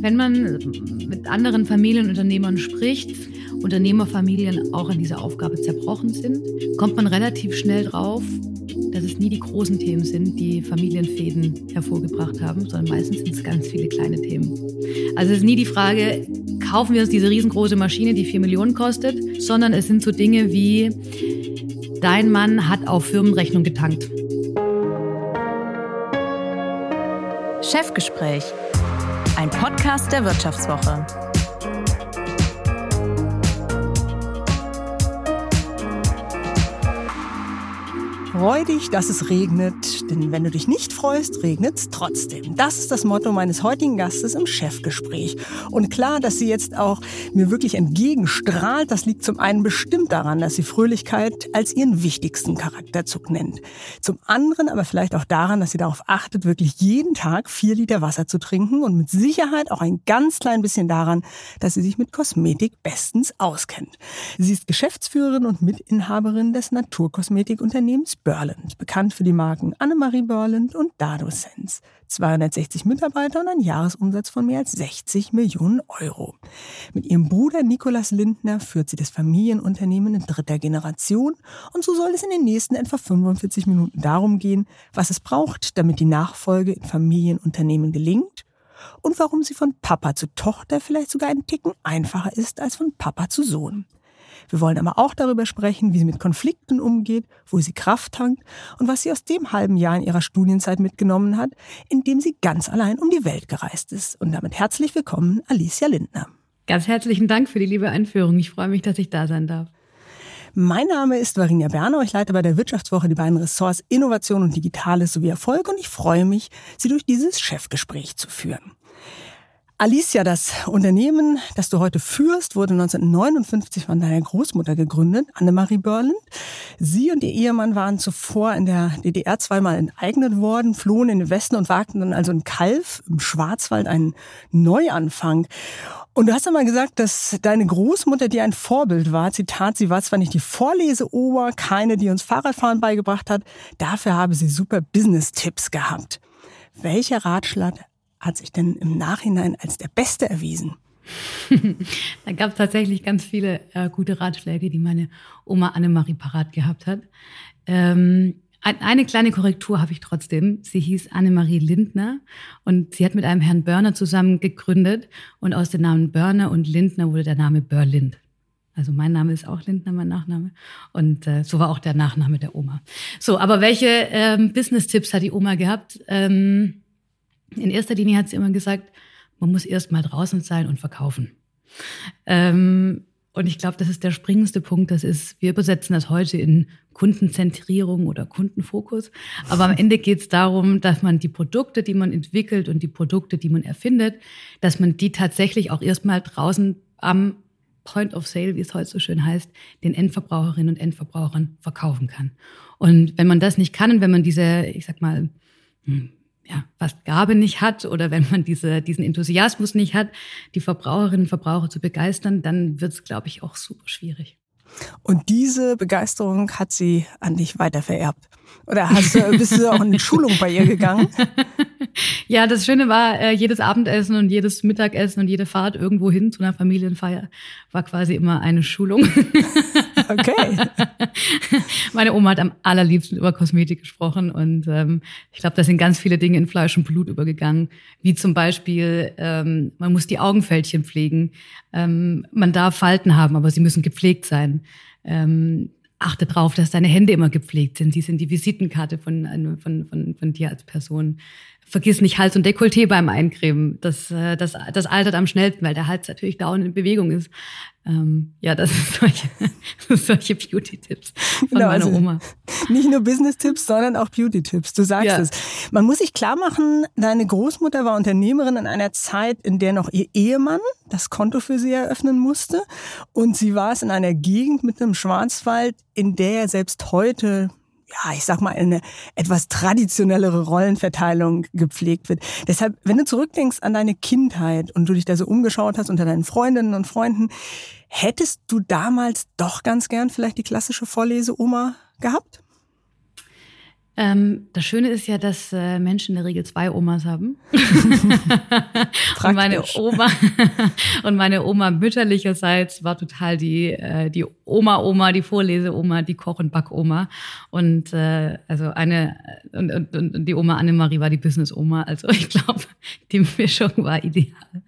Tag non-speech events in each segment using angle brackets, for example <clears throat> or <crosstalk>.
Wenn man mit anderen Familienunternehmern spricht, Unternehmerfamilien auch an dieser Aufgabe zerbrochen sind, kommt man relativ schnell drauf, dass es nie die großen Themen sind, die Familienfäden hervorgebracht haben, sondern meistens sind es ganz viele kleine Themen. Also es ist nie die Frage, kaufen wir uns diese riesengroße Maschine, die vier Millionen kostet, sondern es sind so Dinge wie, dein Mann hat auf Firmenrechnung getankt. Chefgespräch, ein Podcast der Wirtschaftswoche. Freu dich, dass es regnet, denn wenn du dich nicht freust, regnet es trotzdem. Das ist das Motto meines heutigen Gastes im Chefgespräch. Und klar, dass sie jetzt auch mir wirklich entgegenstrahlt, das liegt zum einen bestimmt daran, dass sie Fröhlichkeit als ihren wichtigsten Charakterzug nennt. Zum anderen aber vielleicht auch daran, dass sie darauf achtet, wirklich jeden Tag vier Liter Wasser zu trinken und mit Sicherheit auch ein ganz klein bisschen daran, dass sie sich mit Kosmetik bestens auskennt. Sie ist Geschäftsführerin und Mitinhaberin des Naturkosmetikunternehmens Berland, bekannt für die Marken Annemarie Berland und Dado Sense. 260 Mitarbeiter und ein Jahresumsatz von mehr als 60 Millionen Euro. Mit ihrem Bruder Nikolas Lindner führt sie das Familienunternehmen in dritter Generation und so soll es in den nächsten etwa 45 Minuten darum gehen, was es braucht, damit die Nachfolge in Familienunternehmen gelingt und warum sie von Papa zu Tochter vielleicht sogar einen Ticken einfacher ist als von Papa zu Sohn. Wir wollen aber auch darüber sprechen, wie sie mit Konflikten umgeht, wo sie Kraft tankt und was sie aus dem halben Jahr in ihrer Studienzeit mitgenommen hat, in dem sie ganz allein um die Welt gereist ist. Und damit herzlich willkommen, Alicia Lindner. Ganz herzlichen Dank für die liebe Einführung. Ich freue mich, dass ich da sein darf. Mein Name ist Varinia Berner. Ich leite bei der Wirtschaftswoche die beiden Ressorts Innovation und Digitales sowie Erfolg und ich freue mich, Sie durch dieses Chefgespräch zu führen. Alicia, das Unternehmen, das du heute führst, wurde 1959 von deiner Großmutter gegründet, Annemarie Börland. Sie und ihr Ehemann waren zuvor in der DDR zweimal enteignet worden, flohen in den Westen und wagten dann also in Kalf im Schwarzwald einen Neuanfang. Und du hast einmal gesagt, dass deine Großmutter dir ein Vorbild war. Zitat, sie war zwar nicht die Vorleseober, keine, die uns Fahrradfahren beigebracht hat, dafür habe sie super Business-Tipps gehabt. Welcher Ratschlag hat sich denn im Nachhinein als der beste erwiesen? <laughs> da gab es tatsächlich ganz viele äh, gute Ratschläge, die meine Oma Annemarie parat gehabt hat. Ähm, eine kleine Korrektur habe ich trotzdem. Sie hieß Annemarie Lindner und sie hat mit einem Herrn Börner zusammen gegründet und aus den Namen Börner und Lindner wurde der Name Börlind. Also mein Name ist auch Lindner, mein Nachname. Und äh, so war auch der Nachname der Oma. So, aber welche ähm, Business-Tipps hat die Oma gehabt? Ähm, in erster Linie hat sie immer gesagt, man muss erst mal draußen sein und verkaufen. Ähm, und ich glaube, das ist der springendste Punkt. Das ist, wir übersetzen das heute in Kundenzentrierung oder Kundenfokus. Aber am Ende geht es darum, dass man die Produkte, die man entwickelt und die Produkte, die man erfindet, dass man die tatsächlich auch erstmal draußen am Point of Sale, wie es heute so schön heißt, den Endverbraucherinnen und Endverbrauchern verkaufen kann. Und wenn man das nicht kann und wenn man diese, ich sag mal, hm, ja, fast Gabe nicht hat oder wenn man diese, diesen Enthusiasmus nicht hat, die Verbraucherinnen und Verbraucher zu begeistern, dann wird es, glaube ich, auch super schwierig. Und diese Begeisterung hat sie an dich weiter vererbt. Oder hast du, bist du auch in <laughs> Schulung bei ihr gegangen? <laughs> Ja, das Schöne war, äh, jedes Abendessen und jedes Mittagessen und jede Fahrt irgendwo hin zu einer Familienfeier war quasi immer eine Schulung. <laughs> Okay. <laughs> Meine Oma hat am allerliebsten über Kosmetik gesprochen und ähm, ich glaube, da sind ganz viele Dinge in Fleisch und Blut übergegangen, wie zum Beispiel, ähm, man muss die Augenfältchen pflegen, ähm, man darf Falten haben, aber sie müssen gepflegt sein. Ähm, achte darauf, dass deine Hände immer gepflegt sind. Sie sind die Visitenkarte von, von, von, von dir als Person. Vergiss nicht Hals und Dekolleté beim Eincremen. Das, äh, das, das altert am schnellsten, weil der Hals natürlich dauernd in Bewegung ist. Ähm, ja, das sind solche, <laughs> solche Beauty-Tipps von genau, meiner also Oma. Nicht nur Business-Tipps, sondern auch Beauty-Tipps. Du sagst ja. es. Man muss sich klar machen, deine Großmutter war Unternehmerin in einer Zeit, in der noch ihr Ehemann das Konto für sie eröffnen musste. Und sie war es in einer Gegend mit einem Schwarzwald, in der selbst heute ja, ich sag mal, eine etwas traditionellere Rollenverteilung gepflegt wird. Deshalb, wenn du zurückdenkst an deine Kindheit und du dich da so umgeschaut hast unter deinen Freundinnen und Freunden, hättest du damals doch ganz gern vielleicht die klassische Vorleseoma gehabt? Ähm, das Schöne ist ja, dass äh, Menschen in der Regel zwei Omas haben. <laughs> und meine Oma <laughs> und meine Oma mütterlicherseits war total die äh, die Oma Oma, die Vorleseoma, die Koch und Backoma und äh, also eine und, und, und die Oma Annemarie war die Business Oma. Also ich glaube, die Mischung war ideal.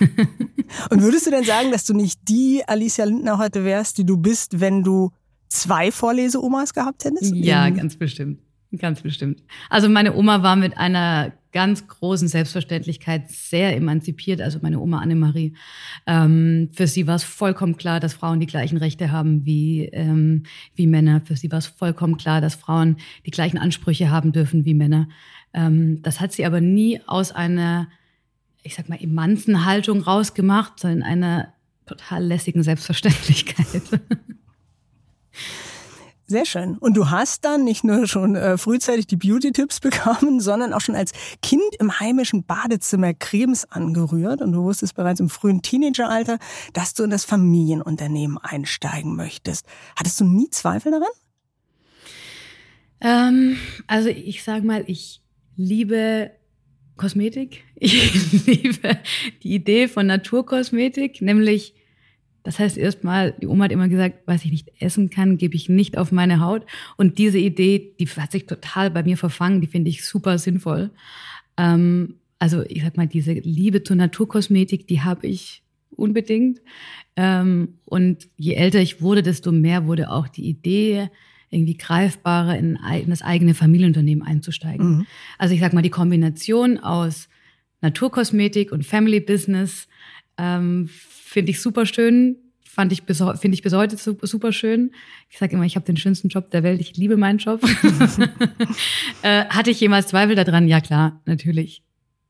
<laughs> und würdest du denn sagen, dass du nicht die Alicia Lindner heute wärst, die du bist, wenn du zwei Vorleseomas gehabt hättest? Ja, ganz bestimmt. Ganz bestimmt. Also meine Oma war mit einer ganz großen Selbstverständlichkeit sehr emanzipiert, also meine Oma Annemarie. Ähm, für sie war es vollkommen klar, dass Frauen die gleichen Rechte haben wie, ähm, wie Männer. Für sie war es vollkommen klar, dass Frauen die gleichen Ansprüche haben dürfen wie Männer. Ähm, das hat sie aber nie aus einer, ich sag mal, emanzen Haltung rausgemacht, sondern einer total lässigen Selbstverständlichkeit. <laughs> Sehr schön. Und du hast dann nicht nur schon äh, frühzeitig die Beauty-Tipps <laughs> bekommen, sondern auch schon als Kind im heimischen Badezimmer Cremes angerührt. Und du wusstest bereits im frühen Teenageralter, dass du in das Familienunternehmen einsteigen möchtest. Hattest du nie Zweifel daran? Ähm, also ich sag mal, ich liebe Kosmetik. <laughs> Ich liebe die Idee von Naturkosmetik, nämlich das heißt erstmal, die Oma hat immer gesagt, was ich nicht essen kann, gebe ich nicht auf meine Haut. Und diese Idee, die hat sich total bei mir verfangen, die finde ich super sinnvoll. Ähm, also ich sag mal, diese Liebe zur Naturkosmetik, die habe ich unbedingt. Ähm, und je älter ich wurde, desto mehr wurde auch die Idee, irgendwie greifbarer in, in das eigene Familienunternehmen einzusteigen. Mhm. Also ich sag mal, die Kombination aus Naturkosmetik und Family Business ähm, Finde ich super schön. Fand ich bis, finde ich bis heute super schön. Ich sage immer, ich habe den schönsten Job der Welt. Ich liebe meinen Job. <laughs> <laughs> äh, hatte ich jemals Zweifel daran? Ja klar, natürlich.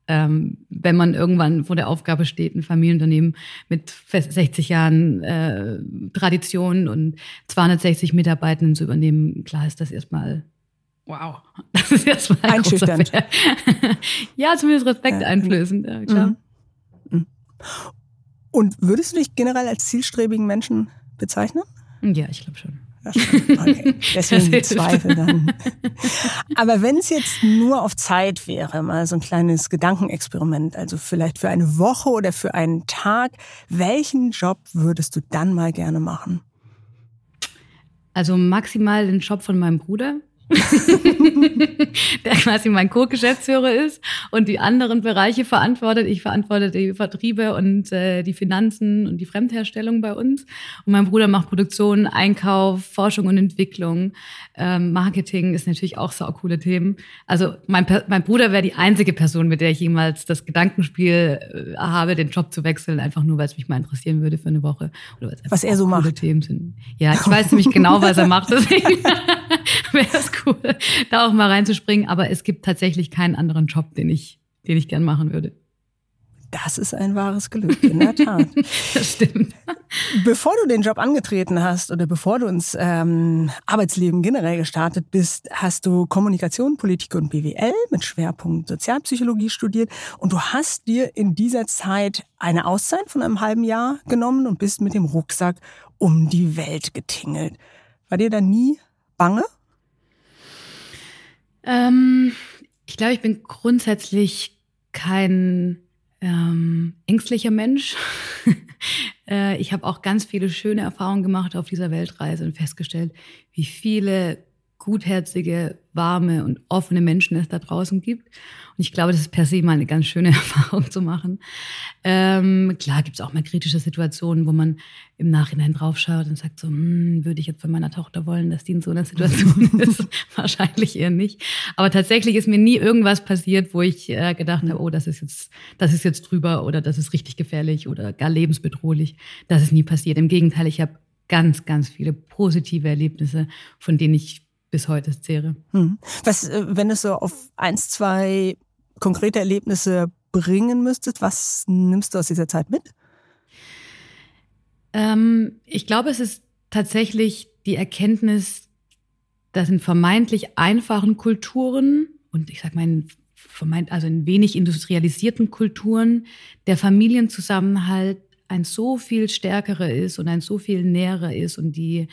Ähm, wenn man irgendwann vor der Aufgabe steht, ein Familienunternehmen mit 60 Jahren äh, Tradition und 260 Mitarbeitenden zu übernehmen, klar ist das erstmal wow. <laughs> Das ist erstmal einschüchternd. ja, zumindest Respekt ja. einflößend. Ja, klar. Mhm. Mhm. Und würdest du dich generell als zielstrebigen Menschen bezeichnen? Ja, ich glaube schon. Okay. <laughs> Deswegen Zweifel dann. Aber wenn es jetzt nur auf Zeit wäre, mal so ein kleines Gedankenexperiment, also vielleicht für eine Woche oder für einen Tag, welchen Job würdest du dann mal gerne machen? Also maximal den Job von meinem Bruder. <laughs> der quasi mein Co-Geschäftsführer ist und die anderen Bereiche verantwortet. Ich verantworte die Vertriebe und äh, die Finanzen und die Fremdherstellung bei uns. Und mein Bruder macht Produktion, Einkauf, Forschung und Entwicklung. Ähm, Marketing ist natürlich auch so coole Themen. Also mein, mein Bruder wäre die einzige Person, mit der ich jemals das Gedankenspiel äh, habe, den Job zu wechseln, einfach nur, weil es mich mal interessieren würde für eine Woche. Oder was er so macht. Themen sind. Ja, ich weiß nämlich genau, was er macht. Deswegen <laughs> <laughs> wäre es cool, da auch mal reinzuspringen. Aber es gibt tatsächlich keinen anderen Job, den ich, den ich gern machen würde. Das ist ein wahres Glück, in der Tat. <laughs> das stimmt. Bevor du den Job angetreten hast oder bevor du ins ähm, Arbeitsleben generell gestartet bist, hast du Kommunikation, Politik und BWL mit Schwerpunkt Sozialpsychologie studiert und du hast dir in dieser Zeit eine Auszeit von einem halben Jahr genommen und bist mit dem Rucksack um die Welt getingelt. War dir da nie bange? Ähm, ich glaube, ich bin grundsätzlich kein ähm, ängstlicher Mensch. <laughs> äh, ich habe auch ganz viele schöne Erfahrungen gemacht auf dieser Weltreise und festgestellt, wie viele gutherzige, warme und offene Menschen es da draußen gibt. Und ich glaube, das ist per se mal eine ganz schöne <laughs> Erfahrung zu machen. Ähm, klar gibt es auch mal kritische Situationen, wo man im Nachhinein draufschaut und sagt so, hm, würde ich jetzt von meiner Tochter wollen, dass die in so einer Situation <laughs> ist? <laughs> Wahrscheinlich eher nicht. Aber tatsächlich ist mir nie irgendwas passiert, wo ich äh, gedacht habe, oh, das ist jetzt, das ist jetzt drüber oder das ist richtig gefährlich oder gar lebensbedrohlich. Das ist nie passiert. Im Gegenteil, ich habe ganz, ganz viele positive Erlebnisse, von denen ich bis heute zehre. Hm. Was, äh, wenn es so auf eins, zwei konkrete Erlebnisse bringen müsstest, was nimmst du aus dieser Zeit mit? Ähm, ich glaube, es ist tatsächlich die Erkenntnis, dass in vermeintlich einfachen Kulturen und ich sag mal in vermeint, also in wenig industrialisierten Kulturen der Familienzusammenhalt ein so viel stärkerer ist und ein so viel näherer ist und die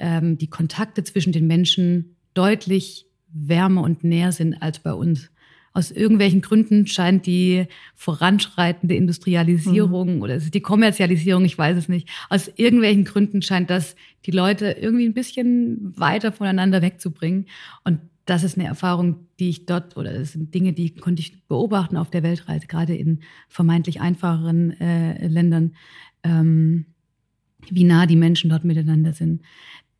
ähm, die Kontakte zwischen den Menschen deutlich wärmer und näher sind als bei uns. Aus irgendwelchen Gründen scheint die voranschreitende Industrialisierung mhm. oder die Kommerzialisierung, ich weiß es nicht, aus irgendwelchen Gründen scheint das die Leute irgendwie ein bisschen weiter voneinander wegzubringen. Und das ist eine Erfahrung, die ich dort, oder das sind Dinge, die konnte ich beobachten auf der Weltreise, gerade in vermeintlich einfacheren äh, Ländern, ähm, wie nah die Menschen dort miteinander sind.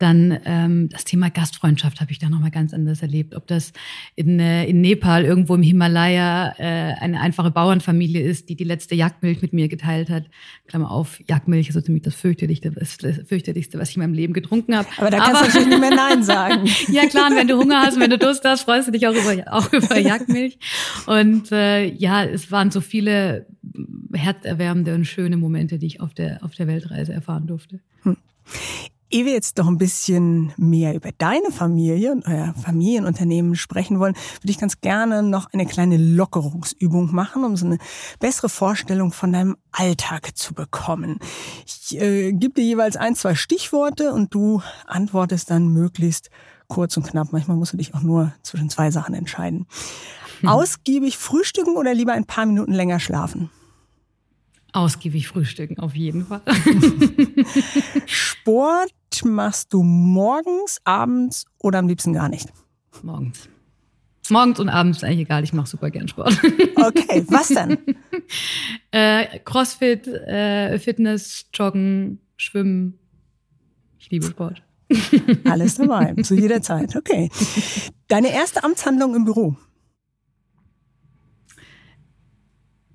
Dann ähm, das Thema Gastfreundschaft habe ich da nochmal ganz anders erlebt. Ob das in, äh, in Nepal irgendwo im Himalaya äh, eine einfache Bauernfamilie ist, die die letzte Jagdmilch mit mir geteilt hat. Klammer auf, Jagdmilch ist so ziemlich das fürchterlichste, das fürchterlichste, was ich in meinem Leben getrunken habe. Aber da kannst Aber, du natürlich nicht mehr Nein sagen. <laughs> ja klar, und wenn du Hunger hast und wenn du Durst hast, freust du dich auch über, auch über Jagdmilch. Und äh, ja, es waren so viele herzerwärmende und schöne Momente, die ich auf der, auf der Weltreise erfahren durfte. Hm. Ehe wir jetzt noch ein bisschen mehr über deine Familie und euer Familienunternehmen sprechen wollen, würde ich ganz gerne noch eine kleine Lockerungsübung machen, um so eine bessere Vorstellung von deinem Alltag zu bekommen. Ich äh, gebe dir jeweils ein, zwei Stichworte und du antwortest dann möglichst kurz und knapp. Manchmal musst du dich auch nur zwischen zwei Sachen entscheiden. Hm. Ausgiebig frühstücken oder lieber ein paar Minuten länger schlafen? Ausgiebig frühstücken, auf jeden Fall. <laughs> <laughs> Sport machst du morgens, abends oder am liebsten gar nicht? Morgens. Morgens und abends ist eigentlich egal, ich mache super gern Sport. <laughs> Okay, was denn? <laughs> äh, Crossfit, äh, Fitness, Joggen, Schwimmen. Ich liebe Sport. <laughs> Alles dabei, zu jeder Zeit. Okay. Deine erste Amtshandlung im Büro?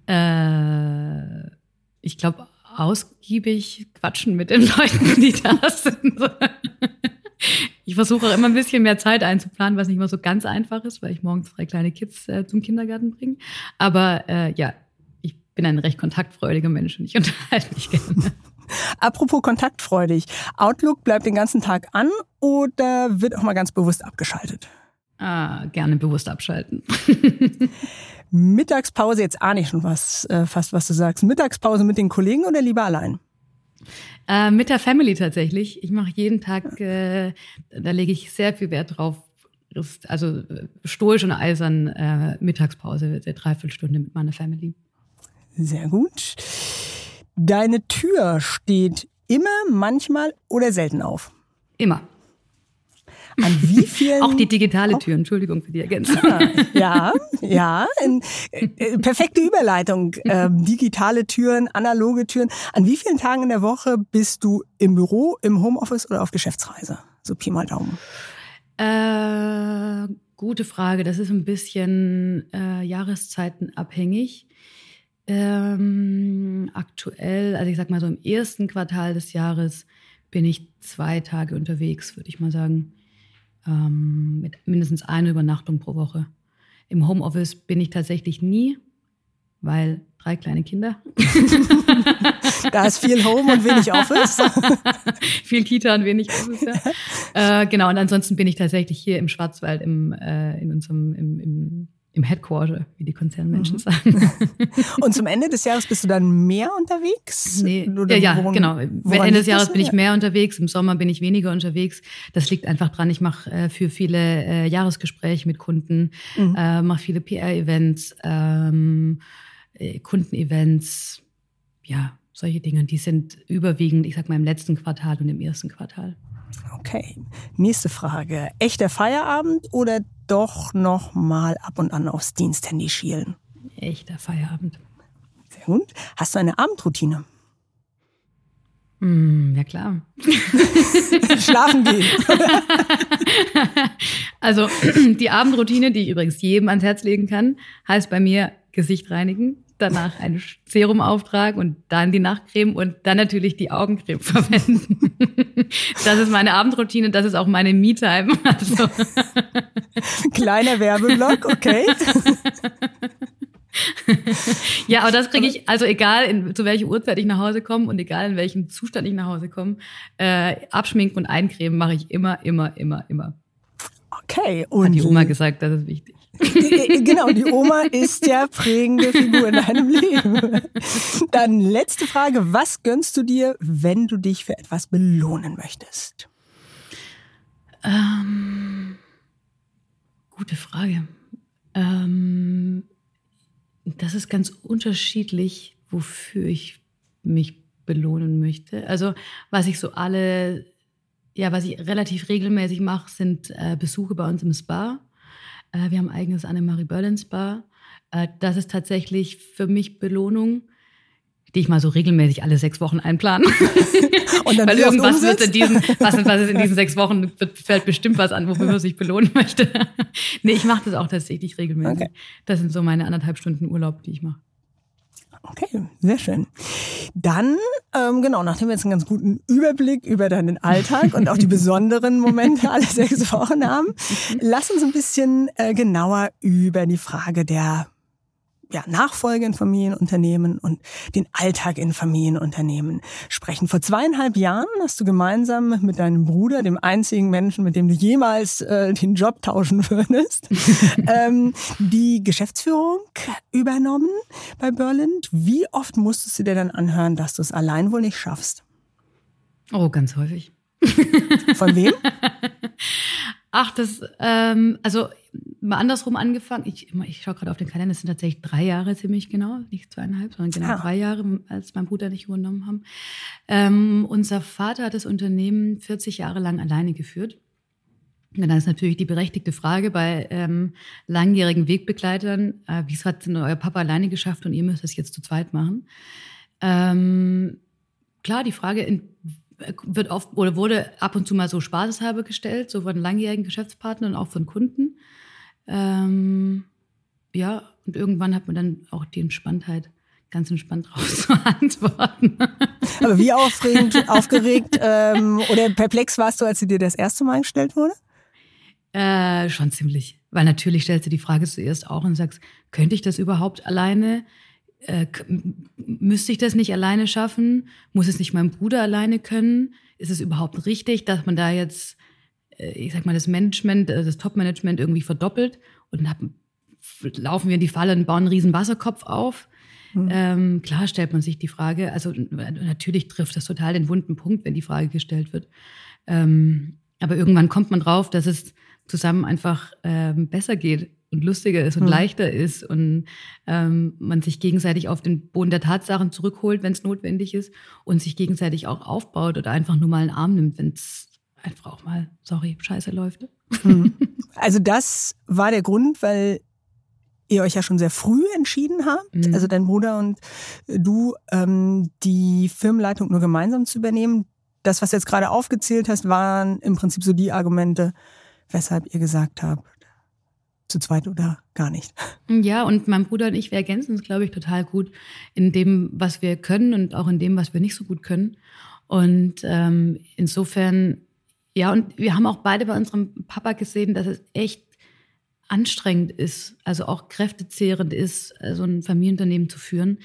Äh, ich glaube, ausgiebig quatschen mit den <laughs> Leuten, die da sind. Ich versuche auch immer ein bisschen mehr Zeit einzuplanen, was nicht immer so ganz einfach ist, weil ich morgens drei kleine Kids äh, zum Kindergarten bringe. Aber äh, ja, ich bin ein recht kontaktfreudiger Mensch und ich unterhalte mich gerne. Apropos kontaktfreudig. Outlook bleibt den ganzen Tag an oder wird auch mal ganz bewusst abgeschaltet? Ah, gerne bewusst abschalten. <laughs> Mittagspause, jetzt ahne ich schon was, äh, fast was du sagst. Mittagspause mit den Kollegen oder lieber allein? Äh, mit der Family tatsächlich. Ich mache jeden Tag, äh, da lege ich sehr viel Wert drauf. Also äh, stoisch und eisern äh, Mittagspause, der Dreiviertelstunde mit meiner Family. Sehr gut. Deine Tür steht immer, manchmal oder selten auf? Immer. An wie vielen? Auch die digitale Tür, Entschuldigung für die Ergänzung. Ah, ja, ja, in, äh, perfekte Überleitung. <laughs> Ähm, digitale Türen, analoge Türen. An wie vielen Tagen in der Woche bist du im Büro, im Homeoffice oder auf Geschäftsreise? So Pi mal Daumen. Äh, gute Frage. Das ist ein bisschen äh, jahreszeitenabhängig. Ähm, aktuell, also ich sag mal so im ersten Quartal des Jahres bin ich zwei Tage unterwegs, würde ich mal sagen ähm, mit mindestens einer Übernachtung pro Woche. Im Homeoffice bin ich tatsächlich nie, weil drei kleine Kinder. <laughs> da ist viel Home und wenig Office. <laughs> viel Kita und wenig Office, ja. <laughs> äh, genau, und ansonsten bin ich tatsächlich hier im Schwarzwald im, äh, in unserem, im, im im Headquarter, wie die Konzernmenschen mhm. sagen. <laughs> Und zum Ende des Jahres bist du dann mehr unterwegs? Nee, ja, ja woran, genau. Ende des Jahres bin ich mehr unterwegs, im Sommer bin ich weniger unterwegs. Das liegt einfach dran, ich mache äh, für viele äh, Jahresgespräche mit Kunden, mhm. äh, mache viele PR-Events, ähm, äh, Kundenevents, ja, solche Dinge. Die sind überwiegend, ich sag mal, im letzten Quartal und im ersten Quartal. Okay, nächste Frage. Echter Feierabend oder doch noch mal ab und an aufs Diensthandy schielen? Echter Feierabend. Sehr gut. Hast du eine Abendroutine? Mm, ja klar. <laughs> Schlafen gehen. <laughs> also <clears throat> die Abendroutine, die ich übrigens jedem ans Herz legen kann, heißt bei mir Gesicht reinigen, danach ein Serum auftragen und dann die Nachtcreme und dann natürlich die Augencreme verwenden. <laughs> Das ist meine Abendroutine, das ist auch meine Me-Time. Also. <laughs> Kleiner Werbeblock, okay. <laughs> ja, aber das kriege ich, also egal in, zu welcher Uhrzeit ich nach Hause komme und egal in welchem Zustand ich nach Hause komme, äh, abschminken und eincremen mache ich immer, immer, immer, immer. Okay. Und Hat die Oma gesagt, das ist wichtig. Genau, die Oma ist ja prägende Figur in deinem Leben. Dann letzte Frage, was gönnst du dir, wenn du dich für etwas belohnen möchtest? Ähm, Gute Frage. Ähm, das ist ganz unterschiedlich, wofür ich mich belohnen möchte. Also was ich so alle, ja, was ich relativ regelmäßig mache, sind äh, Besuche bei uns im Spa. Äh, wir haben ein eigenes Annemarie Berlin Spa. Äh, das ist tatsächlich für mich Belohnung die ich mal so regelmäßig alle sechs Wochen einplanen. <laughs> Und dann Weil irgendwas wird in diesen, was, was ist in diesen sechs Wochen, wird, fällt bestimmt was an, wofür man sich belohnen möchte. <laughs> nee, ich mache das auch tatsächlich regelmäßig. Okay. Das sind so meine anderthalb Stunden Urlaub, die ich mache. Okay, sehr schön. Dann, ähm, genau, nachdem wir jetzt einen ganz guten Überblick über deinen Alltag und auch die <laughs> besonderen Momente alle sechs <laughs> Wochen haben, lass uns ein bisschen äh, genauer über die Frage der ja, Nachfolge in Familienunternehmen und den Alltag in Familienunternehmen sprechen. Vor zweieinhalb Jahren hast du gemeinsam mit deinem Bruder, dem einzigen Menschen, mit dem du jemals äh, den Job tauschen würdest, <laughs> ähm, die Geschäftsführung übernommen bei Berlin. Wie oft musstest du dir dann anhören, dass du es allein wohl nicht schaffst? Oh, ganz häufig. Von wem? <laughs> Ach, das, ähm, also mal andersrum angefangen. Ich, ich schaue gerade auf den Kalender, es sind tatsächlich drei Jahre ziemlich genau, nicht zweieinhalb, sondern genau ah. drei Jahre, als mein Bruder nicht übernommen haben. Ähm, unser Vater hat das Unternehmen 40 Jahre lang alleine geführt. Und dann ist natürlich die berechtigte Frage bei ähm, langjährigen Wegbegleitern, äh, wieso hat denn euer Papa alleine geschafft und ihr müsst es jetzt zu zweit machen? Ähm, klar, die Frage, in, wird oft oder wurde ab und zu mal so spaßeshalber gestellt, so von langjährigen Geschäftspartnern und auch von Kunden. Ähm, ja, und irgendwann hat man dann auch die Entspanntheit, ganz entspannt <laughs> drauf zu antworten. Aber wie aufregend, aufgeregt ähm, oder perplex warst du, als sie dir das erste Mal gestellt wurde? Äh, schon ziemlich. Weil natürlich stellst du die Frage zuerst auch und sagst, könnte ich das überhaupt alleine? Äh, müsste ich das nicht alleine schaffen? Muss es nicht mein Bruder alleine können? Ist es überhaupt richtig, dass man da jetzt, äh, ich sag mal, das Management, äh, das Top-Management irgendwie verdoppelt und dann laufen wir in die Falle und bauen einen riesen Wasserkopf auf? Mhm. Ähm, klar stellt man sich die Frage, also natürlich trifft das total den wunden Punkt, wenn die Frage gestellt wird. Ähm, aber irgendwann kommt man drauf, dass es zusammen einfach ähm, besser geht und lustiger ist und mhm. leichter ist und ähm, man sich gegenseitig auf den Boden der Tatsachen zurückholt, wenn es notwendig ist und sich gegenseitig auch aufbaut oder einfach nur mal einen Arm nimmt, wenn es einfach auch mal, sorry, scheiße läuft. Mhm. <laughs> Also das war der Grund, weil ihr euch ja schon sehr früh entschieden habt, mhm. also dein Bruder und du, ähm, die Firmenleitung nur gemeinsam zu übernehmen. Das, was du jetzt gerade aufgezählt hast, waren im Prinzip so die Argumente, weshalb ihr gesagt habt, zu zweit oder gar nicht. Ja, und mein Bruder und ich, wir ergänzen uns, glaube ich, total gut in dem, was wir können und auch in dem, was wir nicht so gut können. Und ähm, insofern, ja, und wir haben auch beide bei unserem Papa gesehen, dass es echt anstrengend ist, also auch kräftezehrend ist, so ein Familienunternehmen zu führen,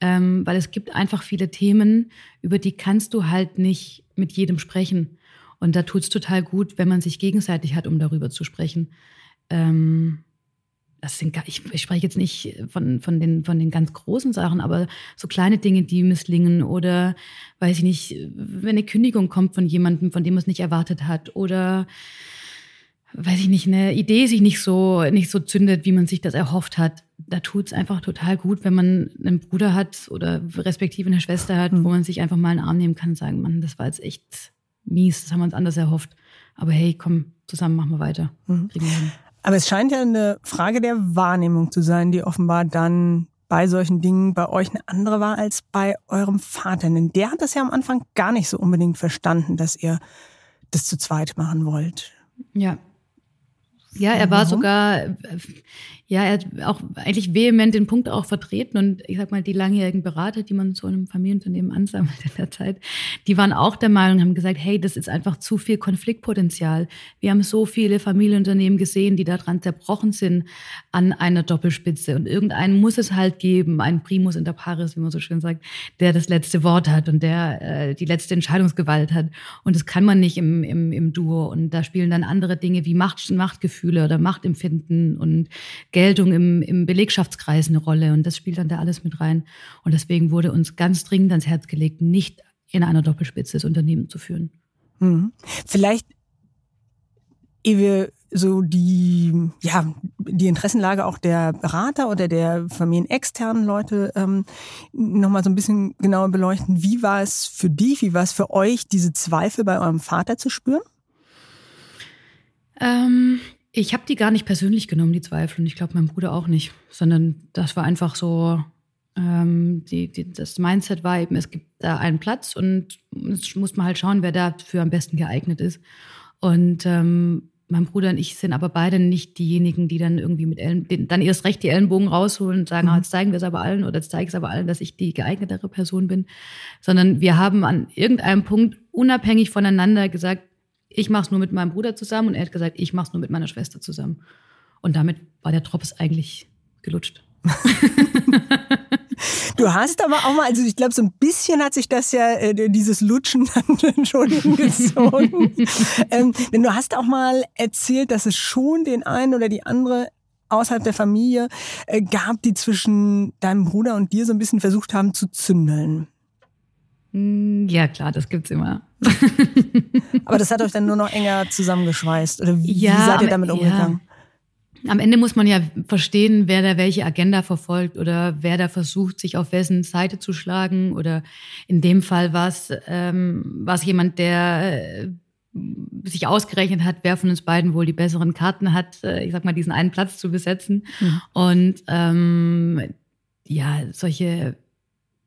ähm, weil es gibt einfach viele Themen, über die kannst du halt nicht mit jedem sprechen. Und da tut es total gut, wenn man sich gegenseitig hat, um darüber zu sprechen. Ähm, das sind, ich, ich spreche jetzt nicht von, von, den, von den ganz großen Sachen, aber so kleine Dinge, die misslingen oder weiß ich nicht, wenn eine Kündigung kommt von jemandem, von dem man es nicht erwartet hat oder weiß ich nicht, eine Idee sich nicht so, nicht so zündet, wie man sich das erhofft hat. Da tut es einfach total gut, wenn man einen Bruder hat oder respektive eine Schwester hat, mhm. wo man sich einfach mal einen Arm nehmen kann und sagen, Mann, das war jetzt echt mies, das haben wir uns anders erhofft. Aber hey, komm, zusammen machen wir weiter. Mhm. Aber es scheint ja eine Frage der Wahrnehmung zu sein, die offenbar dann bei solchen Dingen bei euch eine andere war als bei eurem Vater. Denn der hat das ja am Anfang gar nicht so unbedingt verstanden, dass ihr das zu zweit machen wollt. Ja, ja, er war sogar, ja, er hat auch eigentlich vehement den Punkt auch vertreten und ich sag mal, die langjährigen Berater, die man zu einem Familienunternehmen ansammelt <laughs> in der Zeit, die waren auch der Meinung, haben gesagt, hey, das ist einfach zu viel Konfliktpotenzial. Wir haben so viele Familienunternehmen gesehen, die daran zerbrochen sind an einer Doppelspitze. Und irgendeinen muss es halt geben, ein Primus inter pares, wie man so schön sagt, der das letzte Wort hat und der äh, die letzte Entscheidungsgewalt hat. Und das kann man nicht im, im, im Duo. Und da spielen dann andere Dinge wie Macht, Machtgefühl Machtgefühle oder Machtempfinden und Geltung im, im Belegschaftskreis eine Rolle. Und das spielt dann da alles mit rein. Und deswegen wurde uns ganz dringend ans Herz gelegt, nicht in einer Doppelspitze das Unternehmen zu führen. Mhm. Vielleicht, ehe wir so die, ja, die Interessenlage auch der Berater oder der familienexternen Leute ähm, nochmal so ein bisschen genauer beleuchten. Wie war es für dich, wie war es für euch, diese Zweifel bei eurem Vater zu spüren? Ähm, ich habe die gar nicht persönlich genommen, die Zweifel. Und ich glaube, mein Bruder auch nicht. Sondern das war einfach so, ähm, die, die, das Mindset war eben, es gibt da einen Platz und es muss man halt schauen, wer dafür am besten geeignet ist. Und ähm, mein Bruder und ich sind aber beide nicht diejenigen, die dann irgendwie mit Ellen, dann erst recht die Ellenbogen rausholen und sagen, mhm. ah, jetzt zeigen wir es aber allen oder jetzt zeige ich es aber allen, dass ich die geeignetere Person bin. Sondern wir haben an irgendeinem Punkt unabhängig voneinander gesagt, ich mache es nur mit meinem Bruder zusammen und er hat gesagt, ich mache es nur mit meiner Schwester zusammen. Und damit war der Drops eigentlich gelutscht. <laughs> Du hast aber auch mal, also ich glaube, so ein bisschen hat sich das ja, äh, dieses Lutschen <laughs> dann schon hingezogen. <laughs> ähm, denn du hast auch mal erzählt, dass es schon den einen oder die andere außerhalb der Familie äh, gab, die zwischen deinem Bruder und dir so ein bisschen versucht haben zu zündeln. Mm, ja, klar, das gibt's immer. <laughs> Aber das hat euch dann nur noch enger zusammengeschweißt. Oder wie, ja, seid ihr damit umgegangen? Ja am Ende muss man ja verstehen, wer da welche Agenda verfolgt oder wer da versucht, sich auf wessen Seite zu schlagen. Oder in dem Fall war es ähm, jemand, der äh, sich ausgerechnet hat, wer von uns beiden wohl die besseren Karten hat, äh, ich sag mal, diesen einen Platz zu besetzen. Mhm. Und ähm, ja, solche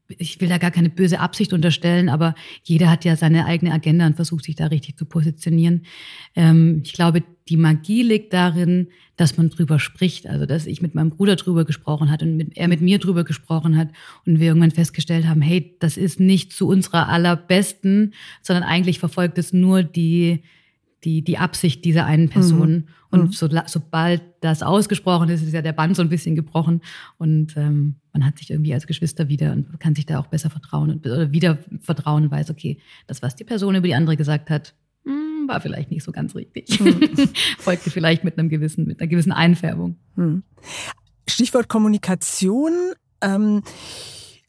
ich will da gar keine böse Absicht unterstellen, aber jeder hat ja seine eigene Agenda und versucht sich da richtig zu positionieren. Ähm, ich glaube, die Magie liegt darin, dass man drüber spricht. Also, dass ich mit meinem Bruder drüber gesprochen hat und mit, er mit mir drüber gesprochen hat und wir irgendwann festgestellt haben, hey, das ist nicht zu unserer allerbesten, sondern eigentlich verfolgt es nur die, die, die Absicht dieser einen Person. Mhm. Und mhm. so, sobald das ausgesprochen ist, ist ja der Band so ein bisschen gebrochen und ähm, man hat sich irgendwie als Geschwister wieder und kann sich da auch besser vertrauen und, oder wieder vertrauen und weiß, okay, das, was die Person über die andere gesagt hat, hm, war vielleicht nicht so ganz richtig. Mhm. <laughs> Folgte vielleicht mit einem gewissen, mit einer gewissen Einfärbung. Mhm. Stichwort Kommunikation. Ähm,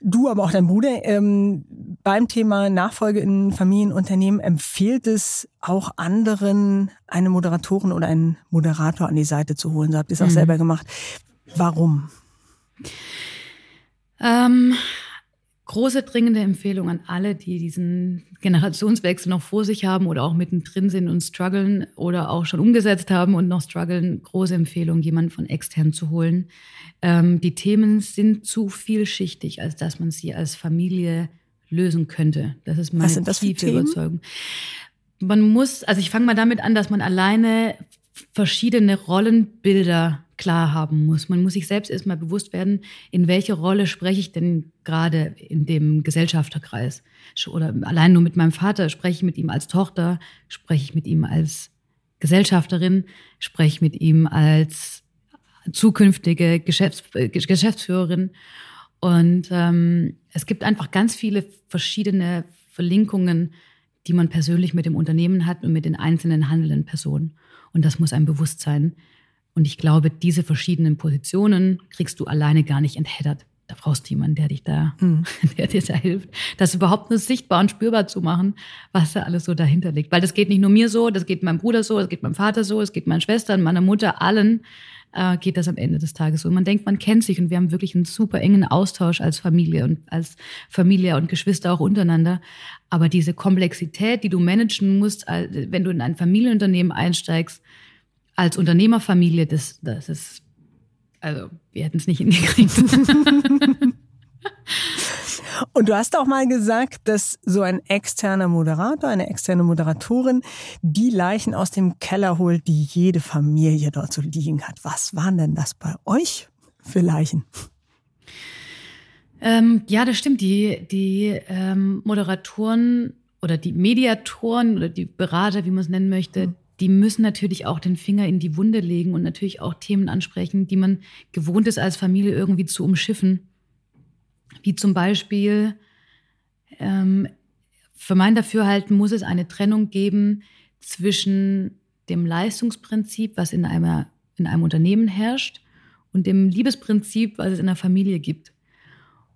du, aber auch dein Bruder, ähm, beim Thema Nachfolge in Familienunternehmen empfiehlt es auch anderen, eine Moderatorin oder einen Moderator an die Seite zu holen. So habt ihr es auch mhm. selber gemacht. Warum? Ähm, große dringende Empfehlung an alle, die diesen Generationswechsel noch vor sich haben oder auch mittendrin sind und strugglen oder auch schon umgesetzt haben und noch strugglen. Große Empfehlung, jemanden von extern zu holen. Ähm, die Themen sind zu vielschichtig, als dass man sie als Familie lösen könnte. Das ist meine tiefe Überzeugung. Man muss, also ich fange mal damit an, dass man alleine verschiedene Rollenbilder klar haben muss. Man muss sich selbst erstmal bewusst werden, in welche Rolle spreche ich denn gerade in dem Gesellschafterkreis. Oder allein nur mit meinem Vater spreche ich mit ihm als Tochter, spreche ich mit ihm als Gesellschafterin, spreche ich mit ihm als zukünftige Geschäfts Geschäftsführerin. Und ähm, es gibt einfach ganz viele verschiedene Verlinkungen, die man persönlich mit dem Unternehmen hat und mit den einzelnen handelnden Personen. Und das muss einem bewusst sein. Und ich glaube, diese verschiedenen Positionen kriegst du alleine gar nicht entheddert. Da brauchst du jemanden, der dich da, mhm. <laughs> der dir da hilft, das überhaupt nur sichtbar und spürbar zu machen, was da alles so dahinter liegt. Weil das geht nicht nur mir so, das geht meinem Bruder so, das geht meinem Vater so, es geht meinen Schwestern, meiner Mutter, allen äh, geht das am Ende des Tages so. Man denkt, man kennt sich und wir haben wirklich einen super engen Austausch als Familie und als Familie und Geschwister auch untereinander. Aber diese Komplexität, die du managen musst, wenn du in ein Familienunternehmen einsteigst, als Unternehmerfamilie, das, das ist, also wir hätten es nicht hingekriegt. <laughs> Und du hast auch mal gesagt, dass so ein externer Moderator, eine externe Moderatorin die Leichen aus dem Keller holt, die jede Familie dort so liegen hat. Was waren denn das bei euch für Leichen? Ähm, ja, das stimmt. Die, die ähm, Moderatoren oder die Mediatoren oder die Berater, wie man es nennen möchte, mhm die müssen natürlich auch den Finger in die Wunde legen und natürlich auch Themen ansprechen, die man gewohnt ist, als Familie irgendwie zu umschiffen. Wie zum Beispiel, ähm, für mein Dafürhalten muss es eine Trennung geben zwischen dem Leistungsprinzip, was in, einer, in einem Unternehmen herrscht, und dem Liebesprinzip, was es in der Familie gibt.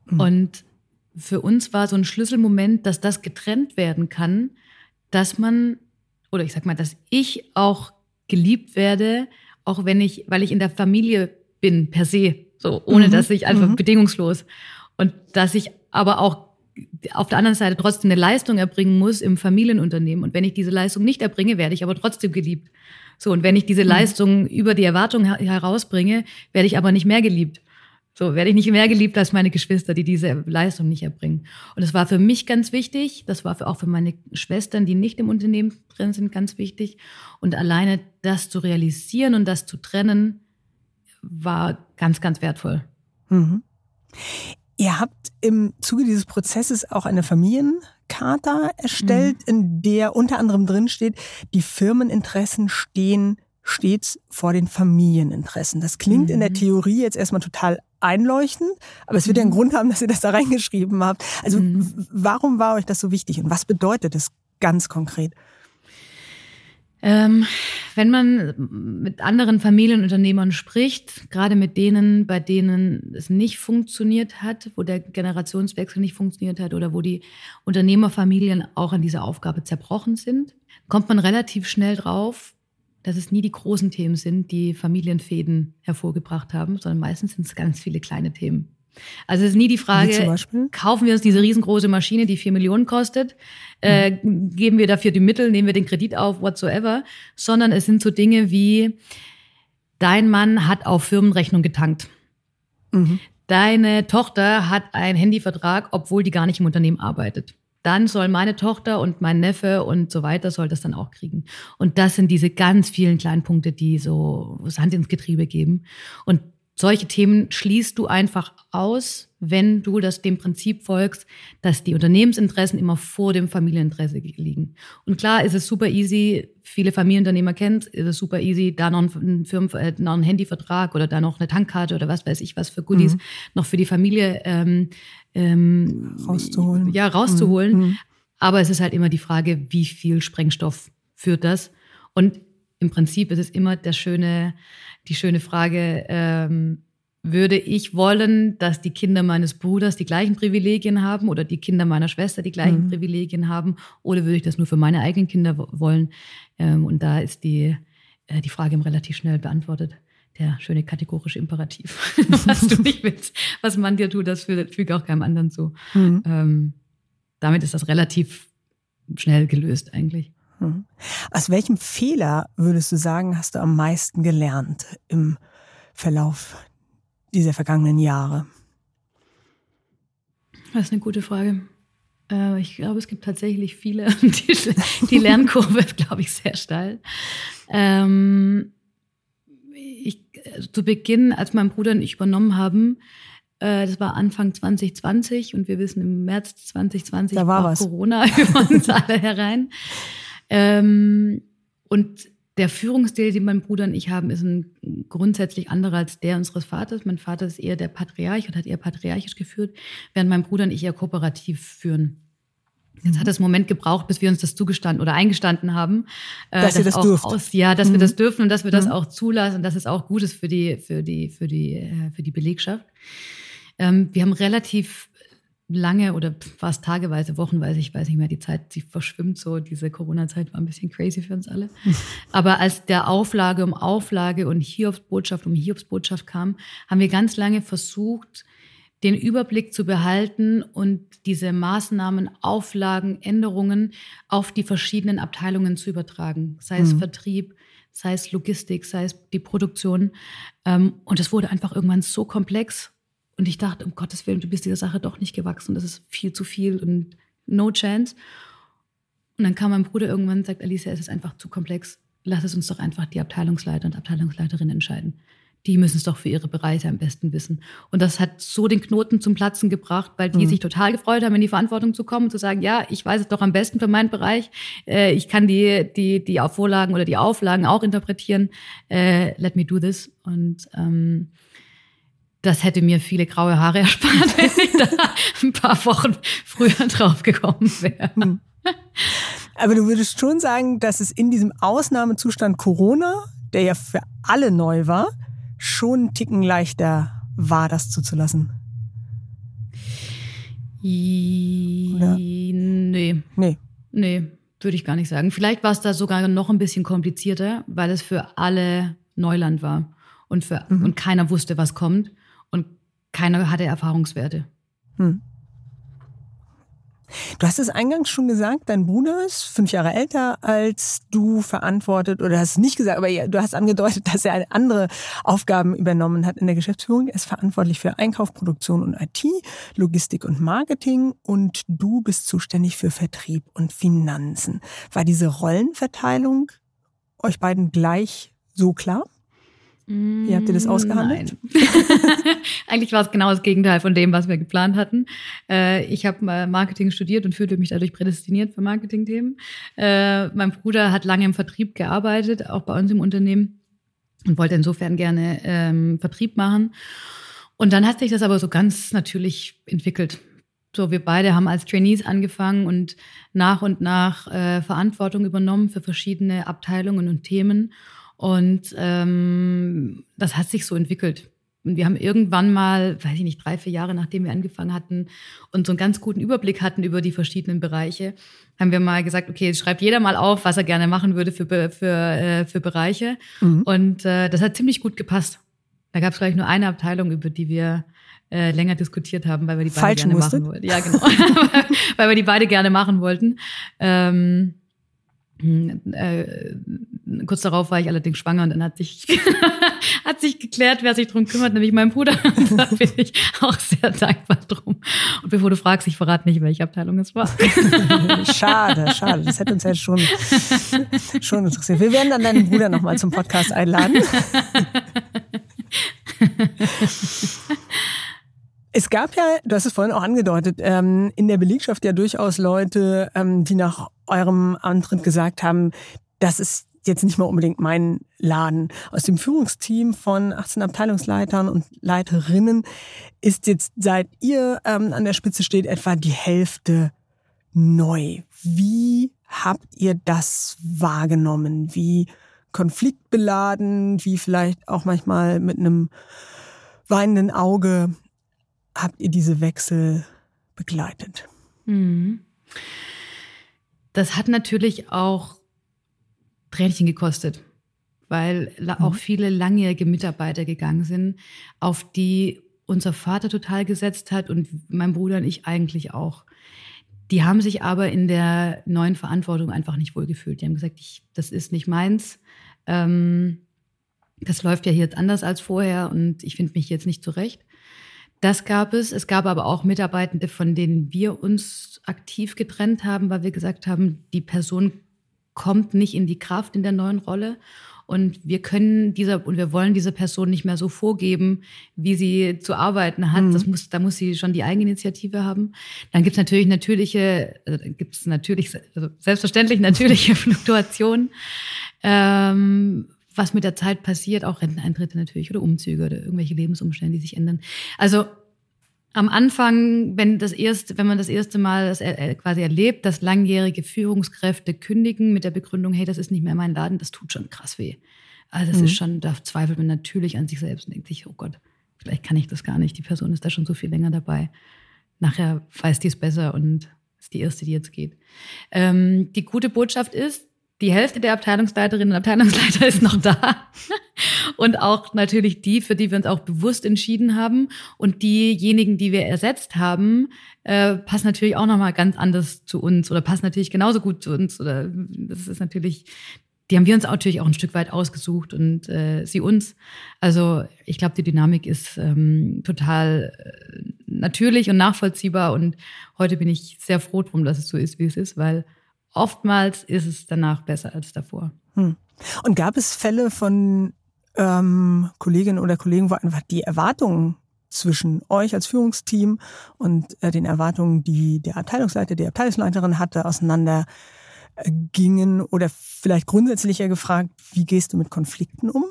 Mhm. Und für uns war so ein Schlüsselmoment, dass das getrennt werden kann, dass man oder ich sag mal, dass ich auch geliebt werde, auch wenn ich, weil ich in der Familie bin, per se, so, ohne mhm. dass ich einfach mhm. bedingungslos und dass ich aber auch auf der anderen Seite trotzdem eine Leistung erbringen muss im Familienunternehmen. Und wenn ich diese Leistung nicht erbringe, werde ich aber trotzdem geliebt. So, und wenn ich diese mhm. Leistung über die Erwartung herausbringe, werde ich aber nicht mehr geliebt. So werde ich nicht mehr geliebt als meine Geschwister, die diese Leistung nicht erbringen. Und das war für mich ganz wichtig. Das war für, auch für meine Schwestern, die nicht im Unternehmen drin sind, ganz wichtig. Und alleine das zu realisieren und das zu trennen, war ganz, ganz wertvoll. Mhm. Ihr habt im Zuge dieses Prozesses auch eine Familiencharta erstellt, mhm. in der unter anderem drin steht, die Firmeninteressen stehen stets vor den Familieninteressen. Das klingt mhm. in der mhm. Theorie jetzt erstmal total einleuchtend, aber es wird ja einen mhm. Grund haben, dass ihr das da reingeschrieben habt. Also mhm. warum war euch das so wichtig und was bedeutet es ganz konkret? Ähm, wenn man mit anderen Familienunternehmern spricht, gerade mit denen, bei denen es nicht funktioniert hat, wo der Generationswechsel nicht funktioniert hat oder wo die Unternehmerfamilien auch an dieser Aufgabe zerbrochen sind, kommt man relativ schnell drauf, dass es nie die großen Themen sind, die Familienfäden hervorgebracht haben, sondern meistens sind es ganz viele kleine Themen. Also es ist nie die Frage, kaufen wir uns diese riesengroße Maschine, die vier Millionen kostet, äh, mhm. geben wir dafür die Mittel, nehmen wir den Kredit auf, whatsoever, sondern es sind so Dinge wie, dein Mann hat auf Firmenrechnung getankt. Mhm. Deine Tochter hat einen Handyvertrag, obwohl die gar nicht im Unternehmen arbeitet. Dann soll meine Tochter und mein Neffe und so weiter soll das dann auch kriegen. Und das sind diese ganz vielen kleinen Punkte, die so Sand ins Getriebe geben. Und solche Themen schließt du einfach aus, wenn du das dem Prinzip folgst, dass die Unternehmensinteressen immer vor dem Familieninteresse liegen. Und klar ist es super easy, viele Familienunternehmer kennt, ist es super easy, da noch einen, Firmen, äh, noch einen Handyvertrag oder da noch eine Tankkarte oder was weiß ich was für Goodies mhm. noch für die Familie ähm, ähm, rauszuholen. Ja, rauszuholen. Mhm. Aber es ist halt immer die Frage, wie viel Sprengstoff führt das? Und im Prinzip ist es immer der schöne die schöne Frage, ähm, würde ich wollen, dass die Kinder meines Bruders die gleichen Privilegien haben oder die Kinder meiner Schwester die gleichen mhm. Privilegien haben oder würde ich das nur für meine eigenen Kinder wollen? Ähm, und da ist die, äh, die Frage relativ schnell beantwortet. Der schöne kategorische Imperativ. <laughs> was du nicht willst, was man dir tut, das füge auch keinem anderen zu. Mhm. Ähm, damit ist das relativ schnell gelöst eigentlich. Mhm. Aus welchem Fehler würdest du sagen, hast du am meisten gelernt im Verlauf dieser vergangenen Jahre? Das ist eine gute Frage. Äh, ich glaube, es gibt tatsächlich viele. <laughs> Die, Lernkurve ist, glaube ich, sehr steil. Ähm, ich, zu Beginn, als mein Bruder und ich übernommen haben, äh, das war Anfang 2020 und wir wissen, im März 2020 da war, war Corona <laughs> über uns alle herein. Ähm, und der Führungsstil, den mein Bruder und ich haben, ist ein grundsätzlich anderer als der unseres Vaters. Mein Vater ist eher der Patriarch und hat eher patriarchisch geführt, während mein Bruder und ich eher kooperativ führen. Jetzt hat es einen Moment gebraucht, bis wir uns das zugestanden oder eingestanden haben. Äh, dass, ihr das dürft. Aus, ja, dass mhm. wir das dürfen und dass wir das mhm. auch zulassen und dass es auch gut ist für die, für die, für die, äh, für die Belegschaft. Ähm, wir haben relativ lange oder fast tageweise, wochenweise, ich weiß nicht mehr, die Zeit, sie verschwimmt so. Diese Corona-Zeit war ein bisschen crazy für uns alle. <laughs> Aber als der Auflage um Auflage und Hiobsbotschaft um Hiobsbotschaft kam, haben wir ganz lange versucht, den Überblick zu behalten und diese Maßnahmen, Auflagen, Änderungen auf die verschiedenen Abteilungen zu übertragen. Sei es mhm. Vertrieb, sei es Logistik, sei es die Produktion. Ähm, und es wurde einfach irgendwann so komplex und ich dachte, um Gottes Willen, du bist dieser Sache doch nicht gewachsen. Das ist viel zu viel und no chance. Und dann kam mein Bruder irgendwann und sagt, Alicia, es ist einfach zu komplex. Lass es uns doch einfach die Abteilungsleiter und Abteilungsleiterinnen entscheiden. Die müssen es doch für ihre Bereiche am besten wissen. Und das hat so den Knoten zum Platzen gebracht, weil die mhm. sich total gefreut haben, in die Verantwortung zu kommen und zu sagen, ja, ich weiß es doch am besten für meinen Bereich. Äh, ich kann die, die, die Vorlagen oder die Auflagen auch interpretieren. Äh, let me do this. Und ähm, das hätte mir viele graue Haare erspart, <laughs> wenn ich da ein paar Wochen früher drauf gekommen wäre. Hm. Aber du würdest schon sagen, dass es in diesem Ausnahmezustand Corona, der ja für alle neu war, schon einen Ticken leichter war, das zuzulassen. Oder? Nee. Nee. Nee. Würde ich gar nicht sagen. Vielleicht war es da sogar noch ein bisschen komplizierter, weil es für alle Neuland war und, für, mhm. und keiner wusste, was kommt keiner hatte Erfahrungswerte. Mhm. Du hast es eingangs schon gesagt, dein Bruder ist fünf Jahre älter als du verantwortet, oder hast nicht gesagt, aber du hast angedeutet, <laughs> dass er andere Aufgaben übernommen hat in der Geschäftsführung. Er ist verantwortlich für Einkauf, Produktion und IT, Logistik und Marketing und du bist zuständig für Vertrieb und Finanzen. War diese Rollenverteilung euch beiden gleich so klar? Wie habt ihr das ausgehandelt? Nein. <laughs> Eigentlich war es genau das Gegenteil von dem, was wir geplant hatten. Äh, ich habe Marketing studiert und fühlte mich dadurch prädestiniert für Marketingthemen. Äh, mein Bruder hat lange im Vertrieb gearbeitet, auch bei uns im Unternehmen und wollte insofern gerne ähm, Vertrieb machen. Und dann hat sich das aber so ganz natürlich entwickelt. So, wir beide haben als Trainees angefangen und nach und nach äh, Verantwortung übernommen für verschiedene Abteilungen und Themen. Und ähm, das hat sich so entwickelt. Und wir haben irgendwann mal, weiß ich nicht, drei, vier Jahre nachdem wir angefangen hatten und so einen ganz guten Überblick hatten über die verschiedenen Bereiche, haben wir mal gesagt, okay, schreibt jeder mal auf, was er gerne machen würde für, für, äh, für Bereiche. Mhm. Und äh, das hat ziemlich gut gepasst. Da gab es gleich nur eine Abteilung, über die wir äh, länger diskutiert haben, weil wir die beide Falsch gerne musstet. machen wollten. Ja, genau. <laughs> weil wir die beide gerne machen wollten. Ähm, äh, kurz darauf war ich allerdings schwanger und dann hat sich, <laughs> hat sich geklärt, wer sich drum kümmert, nämlich mein Bruder. Und <laughs> da bin ich auch sehr dankbar drum. Und bevor du fragst, ich verrate nicht, welche Abteilung es war. <laughs> schade, schade. Das hätte uns ja schon, schon interessiert. Wir werden dann deinen Bruder nochmal zum Podcast einladen. Es gab ja, du hast es vorhin auch angedeutet, ähm, in der Belegschaft ja durchaus Leute, ähm, die nach eurem Antritt gesagt haben, das ist jetzt nicht mal unbedingt mein Laden. Aus dem Führungsteam von 18 Abteilungsleitern und Leiterinnen ist jetzt, seit ihr ähm, an der Spitze steht, etwa die Hälfte neu. Wie habt ihr das wahrgenommen? Wie konfliktbeladen, wie vielleicht auch manchmal mit einem weinenden Auge habt ihr diese Wechsel begleitet? Mhm. Das hat natürlich auch Tränchen gekostet, weil mhm. auch viele langjährige Mitarbeiter gegangen sind, auf die unser Vater total gesetzt hat und mein Bruder und ich eigentlich auch. Die haben sich aber in der neuen Verantwortung einfach nicht wohlgefühlt. Die haben gesagt, ich, das ist nicht meins. Ähm, das läuft ja hier jetzt anders als vorher und ich finde mich jetzt nicht zurecht. Das gab es. Es gab aber auch Mitarbeitende, von denen wir uns aktiv getrennt haben, weil wir gesagt haben, die Person kommt nicht in die Kraft in der neuen Rolle. Und wir können dieser und wir wollen dieser Person nicht mehr so vorgeben, wie sie zu arbeiten hat. Mhm. Das muss, da muss sie schon die Eigeninitiative haben. Dann gibt es natürlich natürliche, also gibt es natürlich, also selbstverständlich natürliche <laughs> Fluktuationen. Ähm, was mit der Zeit passiert, auch Renteneintritte natürlich oder Umzüge oder irgendwelche Lebensumstände, die sich ändern. Also am Anfang, wenn das erste, wenn man das erste Mal das quasi erlebt, dass langjährige Führungskräfte kündigen mit der Begründung, hey, das ist nicht mehr mein Laden, das tut schon krass weh. Also das mhm. ist schon, da zweifelt man natürlich an sich selbst und denkt sich, oh Gott, vielleicht kann ich das gar nicht. Die Person ist da schon so viel länger dabei. Nachher weiß die es besser und ist die erste, die jetzt geht. Ähm, die gute Botschaft ist, die Hälfte der Abteilungsleiterinnen und Abteilungsleiter <laughs> ist noch da. Und auch natürlich die, für die wir uns auch bewusst entschieden haben. Und diejenigen, die wir ersetzt haben, äh, passen natürlich auch nochmal ganz anders zu uns oder passen natürlich genauso gut zu uns. Oder das ist natürlich, die haben wir uns natürlich auch ein Stück weit ausgesucht und äh, sie uns. Also ich glaube, die Dynamik ist ähm, total äh, natürlich und nachvollziehbar. Und heute bin ich sehr froh drum, dass es so ist, wie es ist, weil oftmals ist es danach besser als davor. Hm. Und gab es Fälle von ähm, Kolleginnen oder Kollegen, wo einfach die Erwartungen zwischen euch als Führungsteam und äh, den Erwartungen, die der Abteilungsleiter, die Abteilungsleiterin hatte, auseinander äh, gingen oder vielleicht grundsätzlicher gefragt, wie gehst du mit Konflikten um?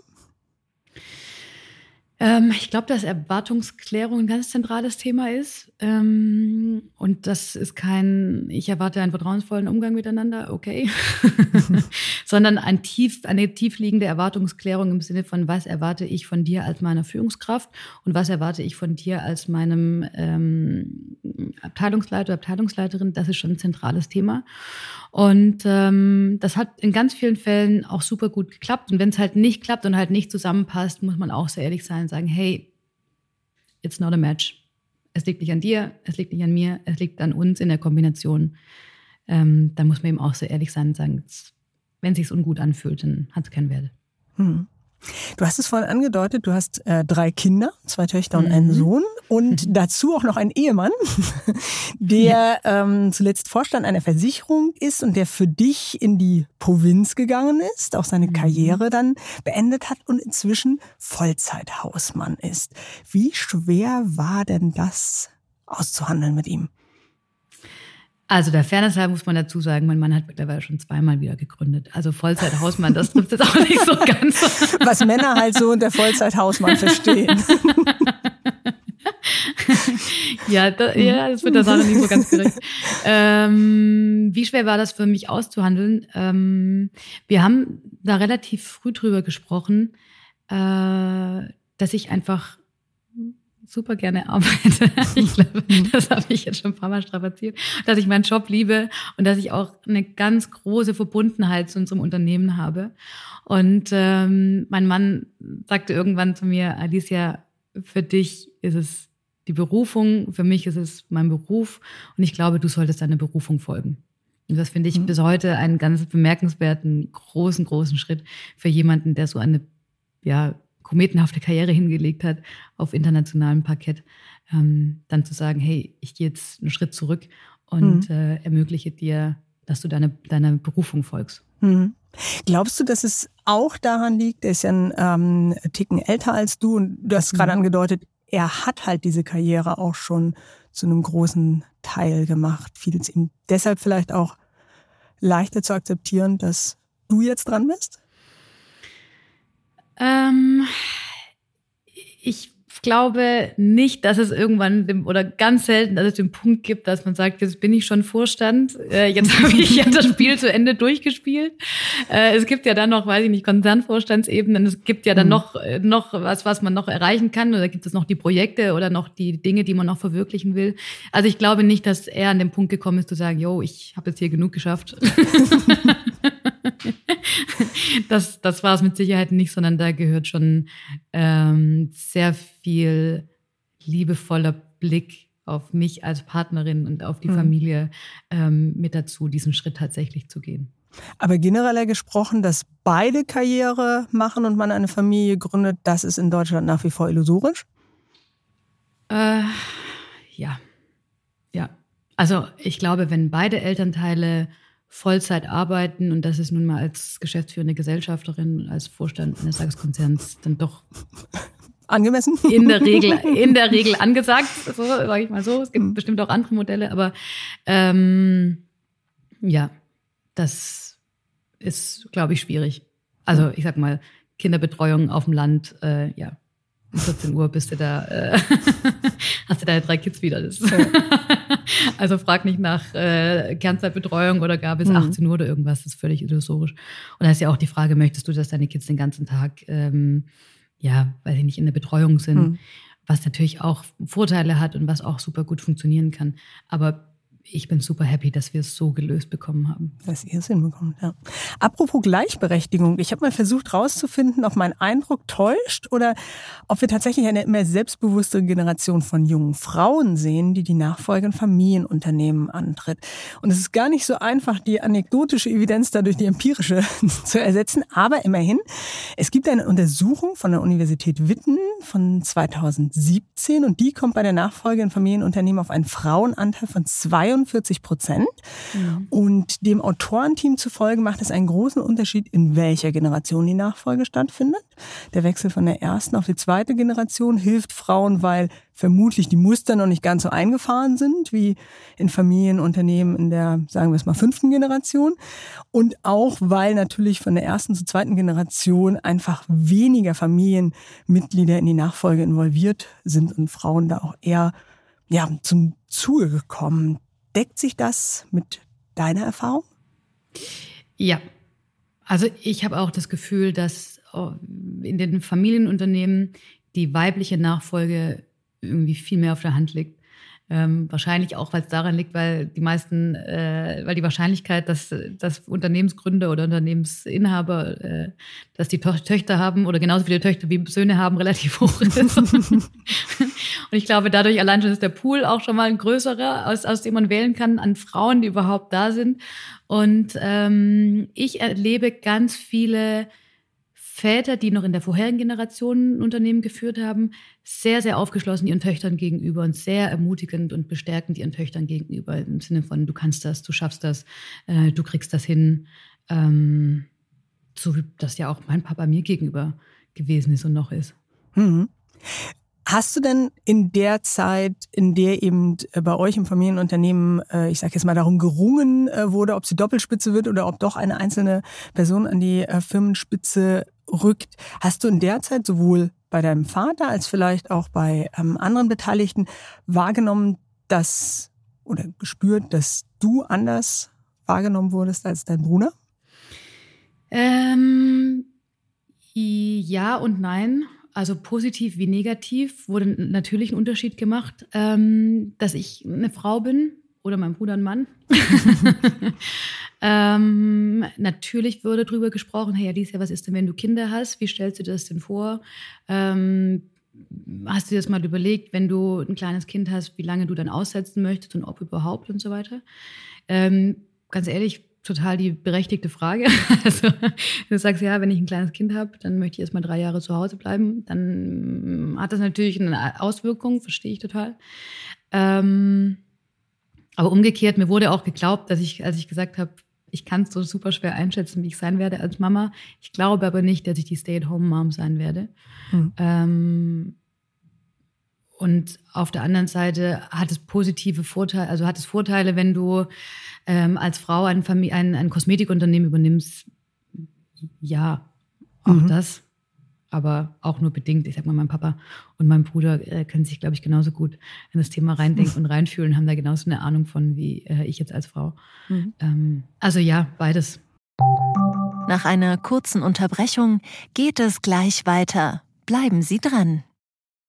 Ähm, ich glaube, dass Erwartungsklärung ein ganz zentrales Thema ist. Ähm, und das ist kein, ich erwarte einen vertrauensvollen Umgang miteinander, okay, <laughs> sondern ein tief, eine tiefliegende Erwartungsklärung im Sinne von, was erwarte ich von dir als meiner Führungskraft und was erwarte ich von dir als meinem ähm, Abteilungsleiter, Abteilungsleiterin. Das ist schon ein zentrales Thema. Und ähm, das hat in ganz vielen Fällen auch super gut geklappt. Und wenn es halt nicht klappt und halt nicht zusammenpasst, muss man auch sehr ehrlich sein und sagen, hey, it's not a match. Es liegt nicht an dir, es liegt nicht an mir, es liegt an uns in der Kombination. Ähm, da muss man eben auch sehr ehrlich sein und sagen, wenn es sich ungut anfühlt, dann hat es keinen Wert. Hm. Du hast es vorhin angedeutet, du hast äh, drei Kinder, zwei Töchter und einen mhm. Sohn und <laughs> dazu auch noch einen Ehemann, <laughs> der ähm, zuletzt Vorstand einer Versicherung ist und der für dich in die Provinz gegangen ist, auch seine mhm. Karriere dann beendet hat und inzwischen Vollzeithausmann ist. Wie schwer war denn das auszuhandeln mit ihm? Also der Fairness halber muss man dazu sagen, mein Mann hat mittlerweile schon zweimal wieder gegründet. Also Vollzeithausmann, das trifft jetzt auch <laughs> nicht so ganz. Was Männer halt so unter Vollzeithausmann verstehen. <laughs> ja, da, ja, das wird der Sache nicht so ganz gerecht. Ähm, wie schwer war das für mich auszuhandeln? Ähm, wir haben da relativ früh drüber gesprochen, äh, dass ich einfach super gerne arbeite. <laughs> Ich glaube, das habe ich jetzt schon ein paar Mal strapaziert, dass ich meinen Job liebe und dass ich auch eine ganz große Verbundenheit zu unserem Unternehmen habe. Und ähm, mein Mann sagte irgendwann zu mir, Alicia, für dich ist es die Berufung, für mich ist es mein Beruf und ich glaube, du solltest deiner Berufung folgen. Und das finde ich mhm. bis heute einen ganz bemerkenswerten, großen, großen Schritt für jemanden, der so eine ja, kometenhafte Karriere hingelegt hat auf internationalem Parkett, ähm, dann zu sagen, hey, ich gehe jetzt einen Schritt zurück und mhm. äh, ermögliche dir, dass du deine, deiner Berufung folgst. Mhm. Glaubst du, dass es auch daran liegt, er ist ja ein ähm, Ticken älter als du und du hast gerade mhm. angedeutet, er hat halt diese Karriere auch schon zu einem großen Teil gemacht. Fiel es ihm deshalb vielleicht auch leichter zu akzeptieren, dass du jetzt dran bist? Ähm, ich glaube nicht, dass es irgendwann dem, oder ganz selten, dass es den Punkt gibt, dass man sagt, jetzt bin ich schon Vorstand, äh, jetzt <laughs> habe ich ja das Spiel zu Ende durchgespielt. Äh, es gibt ja dann noch, weiß ich nicht, Konzernvorstandsebenen, es gibt ja dann mhm. noch, äh, noch was, was man noch erreichen kann, oder gibt es noch die Projekte oder noch die Dinge, die man noch verwirklichen will. Also ich glaube nicht, dass er an den Punkt gekommen ist, zu sagen, yo, ich habe jetzt hier genug geschafft. <laughs> <laughs> das, das war es mit Sicherheit nicht, sondern da gehört schon ähm, sehr viel liebevoller Blick auf mich als Partnerin und auf die mhm. Familie ähm, mit dazu, diesen Schritt tatsächlich zu gehen. Aber generell gesprochen, dass beide Karriere machen und man eine Familie gründet, das ist in Deutschland nach wie vor illusorisch? Äh, ja. Ja. Also ich glaube, wenn beide Elternteile Vollzeit arbeiten und das ist nun mal als geschäftsführende Gesellschafterin, als Vorstand eines DAX-Konzerns dann doch angemessen in der Regel <laughs> in der Regel angesagt, so sage ich mal so. Es gibt mhm. bestimmt auch andere Modelle, aber ähm, ja, das ist, glaube ich, schwierig. Also ich sag mal Kinderbetreuung auf dem Land, äh, ja, um 14 Uhr bist du da, äh, <laughs> hast du deine drei Kids wieder. Das. Ja. <laughs> also frag nicht nach äh, Kernzeitbetreuung oder gar bis mhm. 18 Uhr oder irgendwas, das ist völlig illusorisch. Und da ist ja auch die Frage, möchtest du, dass deine Kids den ganzen Tag, ähm, ja, weil sie nicht in der Betreuung sind, mhm. was natürlich auch Vorteile hat und was auch super gut funktionieren kann. Aber ich bin super happy, dass wir es so gelöst bekommen haben. Dass ihr es hinbekommt, ja. Apropos Gleichberechtigung. Ich habe mal versucht herauszufinden, ob mein Eindruck täuscht oder ob wir tatsächlich eine immer selbstbewusstere Generation von jungen Frauen sehen, die die Nachfolge in Familienunternehmen antritt. Und es ist gar nicht so einfach, die anekdotische Evidenz dadurch die empirische <laughs> zu ersetzen. Aber immerhin, es gibt eine Untersuchung von der Universität Witten von 2017 und die kommt bei der Nachfolge in Familienunternehmen auf einen Frauenanteil von 22 44 Prozent. Mhm. Und dem Autorenteam zufolge macht es einen großen Unterschied, in welcher Generation die Nachfolge stattfindet. Der Wechsel von der ersten auf die zweite Generation hilft Frauen, weil vermutlich die Muster noch nicht ganz so eingefahren sind wie in Familienunternehmen in der, sagen wir es mal, fünften Generation. Und auch, weil natürlich von der ersten zur zweiten Generation einfach weniger Familienmitglieder in die Nachfolge involviert sind und Frauen da auch eher ja, zum Zuge gekommen. Deckt sich das mit deiner Erfahrung? Ja. Also ich habe auch das Gefühl, dass oh, in den Familienunternehmen die weibliche Nachfolge irgendwie viel mehr auf der Hand liegt. Ähm, wahrscheinlich auch, weil es daran liegt, weil die meisten, äh, weil die Wahrscheinlichkeit, dass, dass Unternehmensgründer oder Unternehmensinhaber, äh, dass die Töchter haben oder genauso viele Töchter wie Söhne haben, relativ hoch ist. Und ich glaube, dadurch allein schon ist der Pool auch schon mal ein größerer, aus, aus dem man wählen kann an Frauen, die überhaupt da sind. Und ähm, ich erlebe ganz viele Väter, die noch in der vorherigen Generation ein Unternehmen geführt haben, sehr, sehr aufgeschlossen ihren Töchtern gegenüber und sehr ermutigend und bestärkend ihren Töchtern gegenüber im Sinne von, du kannst das, du schaffst das, äh, du kriegst das hin. Ähm, so wie das ja auch mein Papa mir gegenüber gewesen ist und noch ist. Mhm. Hast du denn in der Zeit, in der eben äh, bei euch im Familienunternehmen, äh, ich sage jetzt mal, darum gerungen äh, wurde, ob sie Doppelspitze wird oder ob doch eine einzelne Person an die Firmenspitze rückt. Hast du in der Zeit sowohl bei deinem Vater als vielleicht auch bei ähm, anderen Beteiligten wahrgenommen, dass oder gespürt, dass du anders wahrgenommen wurdest als dein Bruder? Ähm, ja und nein. Also positiv wie negativ wurde natürlich ein Unterschied gemacht, ähm, dass ich eine Frau bin oder mein Bruder ein Mann. <laughs> ähm, natürlich wurde darüber gesprochen, hey Alicia, was ist denn, wenn du Kinder hast? Wie stellst du das denn vor? Ähm, hast du dir das mal überlegt, wenn du ein kleines Kind hast, wie lange du dann aussetzen möchtest und ob überhaupt und so weiter? Ähm, ganz ehrlich, total die berechtigte Frage. <laughs> Also, du sagst, ja, wenn ich ein kleines Kind habe, dann möchte ich erst mal drei Jahre zu Hause bleiben. Dann hat das natürlich eine Auswirkung, verstehe ich total. Ähm, aber umgekehrt, mir wurde auch geglaubt, dass ich, als ich gesagt habe, ich kann es so super schwer einschätzen, wie ich sein werde als Mama. Ich glaube aber nicht, dass ich die Stay-at-home-Mom sein werde. Hm. Ähm, und auf der anderen Seite hat es positive Vorteile, also hat es Vorteile, wenn du ähm, als Frau ein, ein, ein Kosmetikunternehmen übernimmst. Ja, auch mhm. das aber auch nur bedingt. Ich sag mal, mein Papa und mein Bruder äh, können sich, glaube ich, genauso gut in das Thema reindenken und reinfühlen, haben da genauso eine Ahnung von wie äh, ich jetzt als Frau. Mhm. Ähm, also ja, beides. Nach einer kurzen Unterbrechung geht es gleich weiter. Bleiben Sie dran.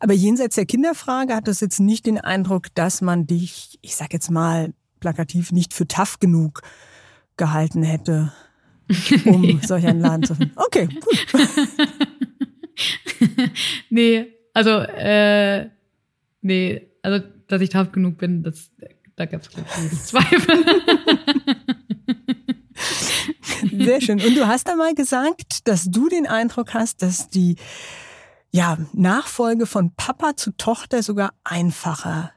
Aber jenseits der Kinderfrage hat das jetzt nicht den Eindruck, dass man dich, ich sag jetzt mal plakativ, nicht für tough genug gehalten hätte, um <laughs> ja. solch einen Laden zu finden. Okay, gut. <laughs> nee, also, äh, nee, also, dass ich tough genug bin, das, da gab es <laughs> Zweifel. Sehr schön. Und du hast einmal gesagt, dass du den Eindruck hast, dass die ja, Nachfolge von Papa zu Tochter sogar einfacher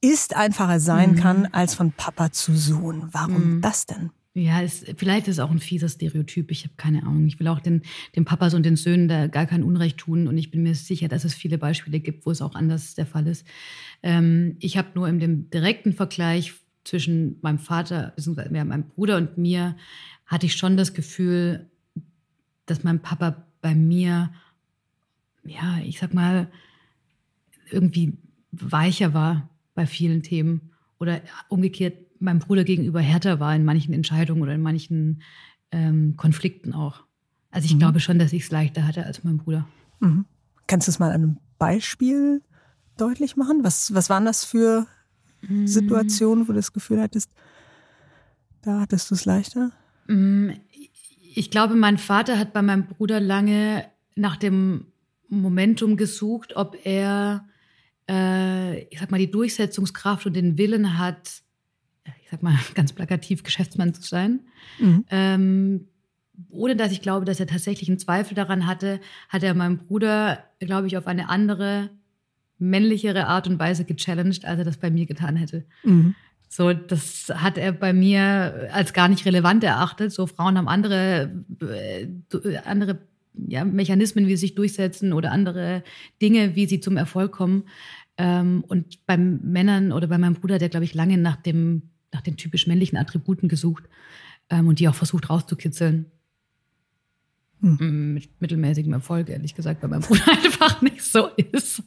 ist, einfacher sein mhm. kann als von Papa zu Sohn. Warum mhm. das denn? Ja, es, vielleicht ist es auch ein fieser Stereotyp. Ich habe keine Ahnung. Ich will auch den, den Papas und den Söhnen da gar kein Unrecht tun. Und ich bin mir sicher, dass es viele Beispiele gibt, wo es auch anders der Fall ist. Ähm, ich habe nur in dem direkten Vergleich zwischen meinem Vater, beziehungsweise meinem Bruder und mir, hatte ich schon das Gefühl, dass mein Papa bei mir, ja, ich sag mal, irgendwie weicher war bei vielen Themen. Oder umgekehrt meinem Bruder gegenüber härter war in manchen Entscheidungen oder in manchen ähm, Konflikten auch. Also ich mhm. glaube schon, dass ich es leichter hatte als mein Bruder. Mhm. Kannst du es mal an einem Beispiel deutlich machen? Was, was waren das für mm. Situationen, wo du das Gefühl hattest, da hattest du es leichter? Mm, ich glaube, mein Vater hat bei meinem Bruder lange nach dem Momentum gesucht, ob er, äh, ich sag mal, die Durchsetzungskraft und den Willen hat, ich sag mal <laughs> ganz plakativ, Geschäftsmann zu sein. Mhm. Ähm, ohne dass ich glaube, dass er tatsächlich einen Zweifel daran hatte, hat er meinen Bruder, glaube ich, auf eine andere, männlichere Art und Weise gechallenged, als er das bei mir getan hätte. Mhm. So, das hat er bei mir als gar nicht relevant erachtet. So, Frauen haben andere, äh, andere ja, Mechanismen, wie sie sich durchsetzen oder andere Dinge, wie sie zum Erfolg kommen. Ähm, und bei Männern oder bei meinem Bruder, der, glaube ich, lange nach, dem, nach den typisch männlichen Attributen gesucht ähm, und die auch versucht rauszukitzeln. Hm. Mit mittelmäßigem Erfolg, ehrlich gesagt, weil mein Bruder <laughs> einfach nicht so ist.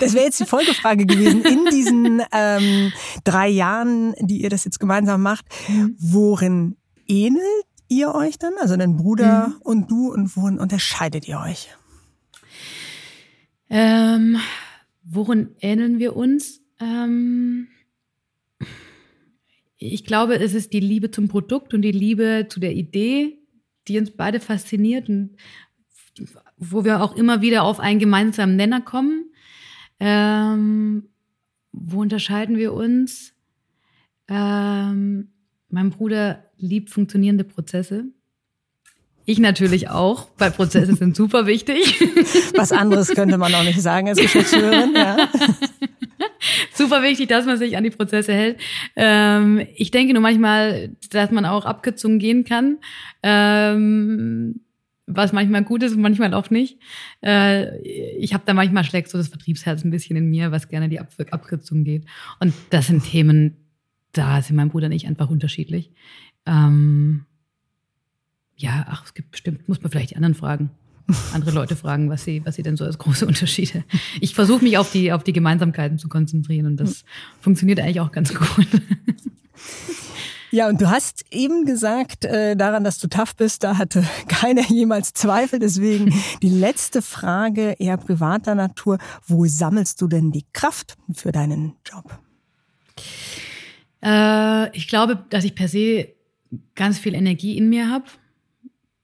Das wäre jetzt die Folgefrage gewesen. In diesen ähm, drei Jahren, die ihr das jetzt gemeinsam macht, worin ähnelt ihr euch dann? Also dein Bruder mhm. und du und worin unterscheidet ihr euch? Ähm, worin ähneln wir uns? Ähm, ich glaube, es ist die Liebe zum Produkt und die Liebe zu der Idee, die uns beide fasziniert und wo wir auch immer wieder auf einen gemeinsamen Nenner kommen. Ähm, wo unterscheiden wir uns? Ähm, mein Bruder liebt funktionierende Prozesse. Ich natürlich auch, weil Prozesse <laughs> sind super wichtig. Was anderes könnte man auch nicht sagen als Geschäftsführerin. Ja. <laughs> super wichtig, dass man sich an die Prozesse hält. Ähm, ich denke nur manchmal, dass man auch Abkürzungen gehen kann. Ähm, was manchmal gut ist und manchmal auch nicht. Äh, ich habe da manchmal schlägt so das Vertriebsherz ein bisschen in mir, was gerne die Ab Abkürzung geht. Und das sind Themen, da sind mein Bruder und ich einfach unterschiedlich. Ähm, ja, ach, es gibt bestimmt, muss man vielleicht die anderen fragen andere Leute fragen, was sie, was sie denn so als große Unterschiede. Ich versuche mich auf die, auf die Gemeinsamkeiten zu konzentrieren und das funktioniert eigentlich auch ganz gut. <laughs> Ja, und du hast eben gesagt, äh, daran, dass du tough bist, da hatte <laughs> keiner jemals Zweifel. Deswegen <laughs> die letzte Frage eher privater Natur. Wo sammelst du denn die Kraft für deinen Job? Äh, ich glaube, dass ich per se ganz viel Energie in mir habe.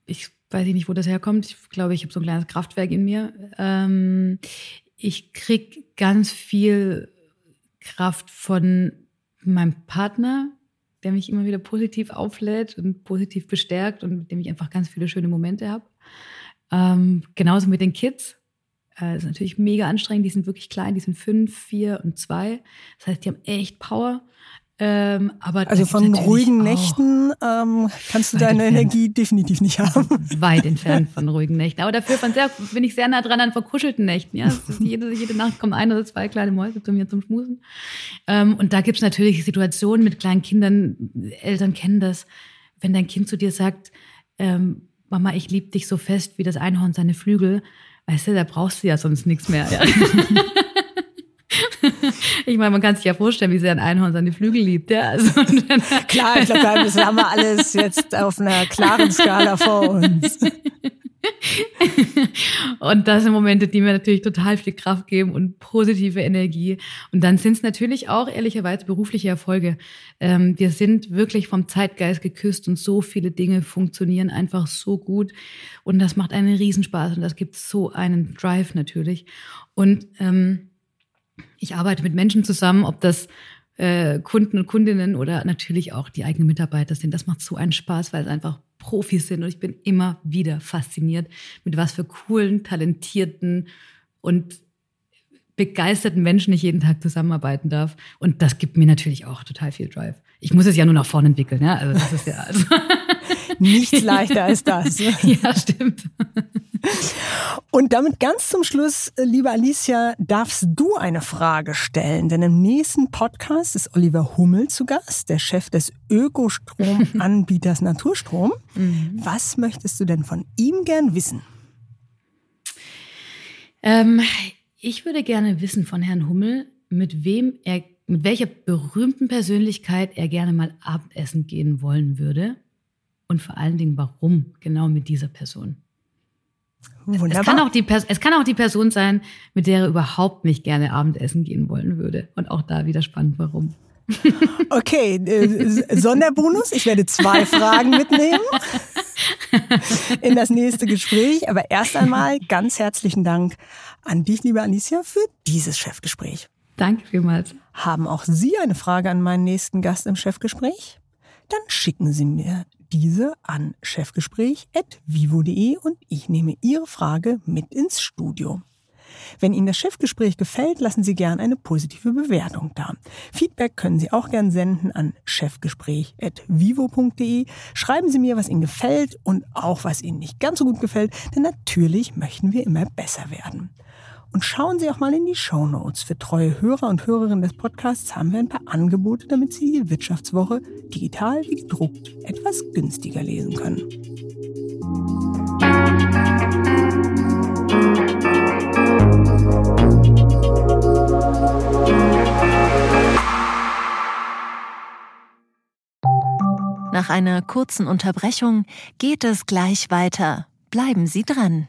Ich weiß ich nicht, wo das herkommt. Ich glaube, ich habe so ein kleines Kraftwerk in mir. Ähm, ich krieg ganz viel Kraft von meinem Partner, der mich immer wieder positiv auflädt und positiv bestärkt und mit dem ich einfach ganz viele schöne Momente habe. Ähm, genauso mit den Kids. Äh, ist natürlich mega anstrengend. Die sind wirklich klein. Die sind fünf, vier und zwei. Das heißt, die haben echt Power. Ähm, aber also von ruhigen Nächten ähm, kannst du deine entfernt. Energie definitiv nicht haben. <laughs> Weit entfernt von ruhigen Nächten. Aber dafür von sehr, bin ich sehr nah dran an verkuschelten Nächten. Ja? jede, jede Nacht kommen ein oder zwei kleine Mäuse zu mir zum Schmusen. Ähm, und da gibt's natürlich Situationen mit kleinen Kindern, Eltern kennen das, wenn dein Kind zu dir sagt, ähm, Mama, ich liebe dich so fest wie das Einhorn seine Flügel, weißt du, da brauchst du ja sonst nichts mehr. Ja? <laughs> ich meine, man kann sich ja vorstellen, wie sehr ein Einhorn seine Flügel liebt. Ja? Also, <laughs> Klar, ich glaube, das haben wir alles jetzt auf einer klaren Skala vor uns. und das sind Momente, die mir natürlich total viel Kraft geben und positive Energie. Und dann sind es natürlich auch ehrlicherweise berufliche Erfolge. Ähm, wir sind wirklich vom Zeitgeist geküsst und so viele Dinge funktionieren einfach so gut. Und das macht einen Riesenspaß und das gibt so einen Drive natürlich. Und ähm, ich arbeite mit Menschen zusammen, ob das äh, Kunden und Kundinnen oder natürlich auch die eigenen Mitarbeiter sind. Das macht so einen Spaß, weil es einfach Profis sind und ich bin immer wieder fasziniert, mit was für coolen, talentierten und begeisterten Menschen ich jeden Tag zusammenarbeiten darf. Und das gibt mir natürlich auch total viel Drive. Ich muss es ja nur nach vorne entwickeln, ja. Also das ist ja <laughs> also nichts leichter als das. <laughs> ja, stimmt. Und damit ganz zum Schluss, äh, liebe Alicia, darfst du eine Frage stellen. Denn im nächsten Podcast ist Oliver Hummel zu Gast, der Chef des Ökostromanbieters <laughs> Naturstrom. Mhm. Was möchtest du denn von ihm gern wissen? Ähm, ich würde gerne wissen von Herrn Hummel, mit wem er, mit welcher berühmten Persönlichkeit er gerne mal Abendessen gehen wollen würde. Und vor allen Dingen, warum genau mit dieser Person? Wunderbar. Es kann, auch die es kann auch die Person sein, mit der er überhaupt nicht gerne Abendessen gehen wollen würde. Und auch da wieder spannend, warum. <laughs> <laughs> Okay, äh, Sonderbonus. Ich werde zwei Fragen mitnehmen <laughs> in das nächste Gespräch. Aber erst einmal ganz herzlichen Dank an dich, liebe Alicia, für dieses Chefgespräch. Danke vielmals. Haben auch Sie eine Frage an meinen nächsten Gast im Chefgespräch? Dann schicken Sie mir diese an chefgespräch.vivo.de und ich nehme Ihre Frage mit ins Studio. Wenn Ihnen das Chefgespräch gefällt, lassen Sie gern eine positive Bewertung da. Feedback können Sie auch gern senden an chefgespräch.vivo.de. Schreiben Sie mir, was Ihnen gefällt und auch was Ihnen nicht ganz so gut gefällt, denn natürlich möchten wir immer besser werden. Und schauen Sie auch mal in die Show Notes. Für treue Hörer und Hörerinnen des Podcasts haben wir ein paar Angebote, damit Sie die Wirtschaftswoche digital wie gedruckt etwas günstiger lesen können. Nach einer kurzen Unterbrechung geht es gleich weiter. Bleiben Sie dran.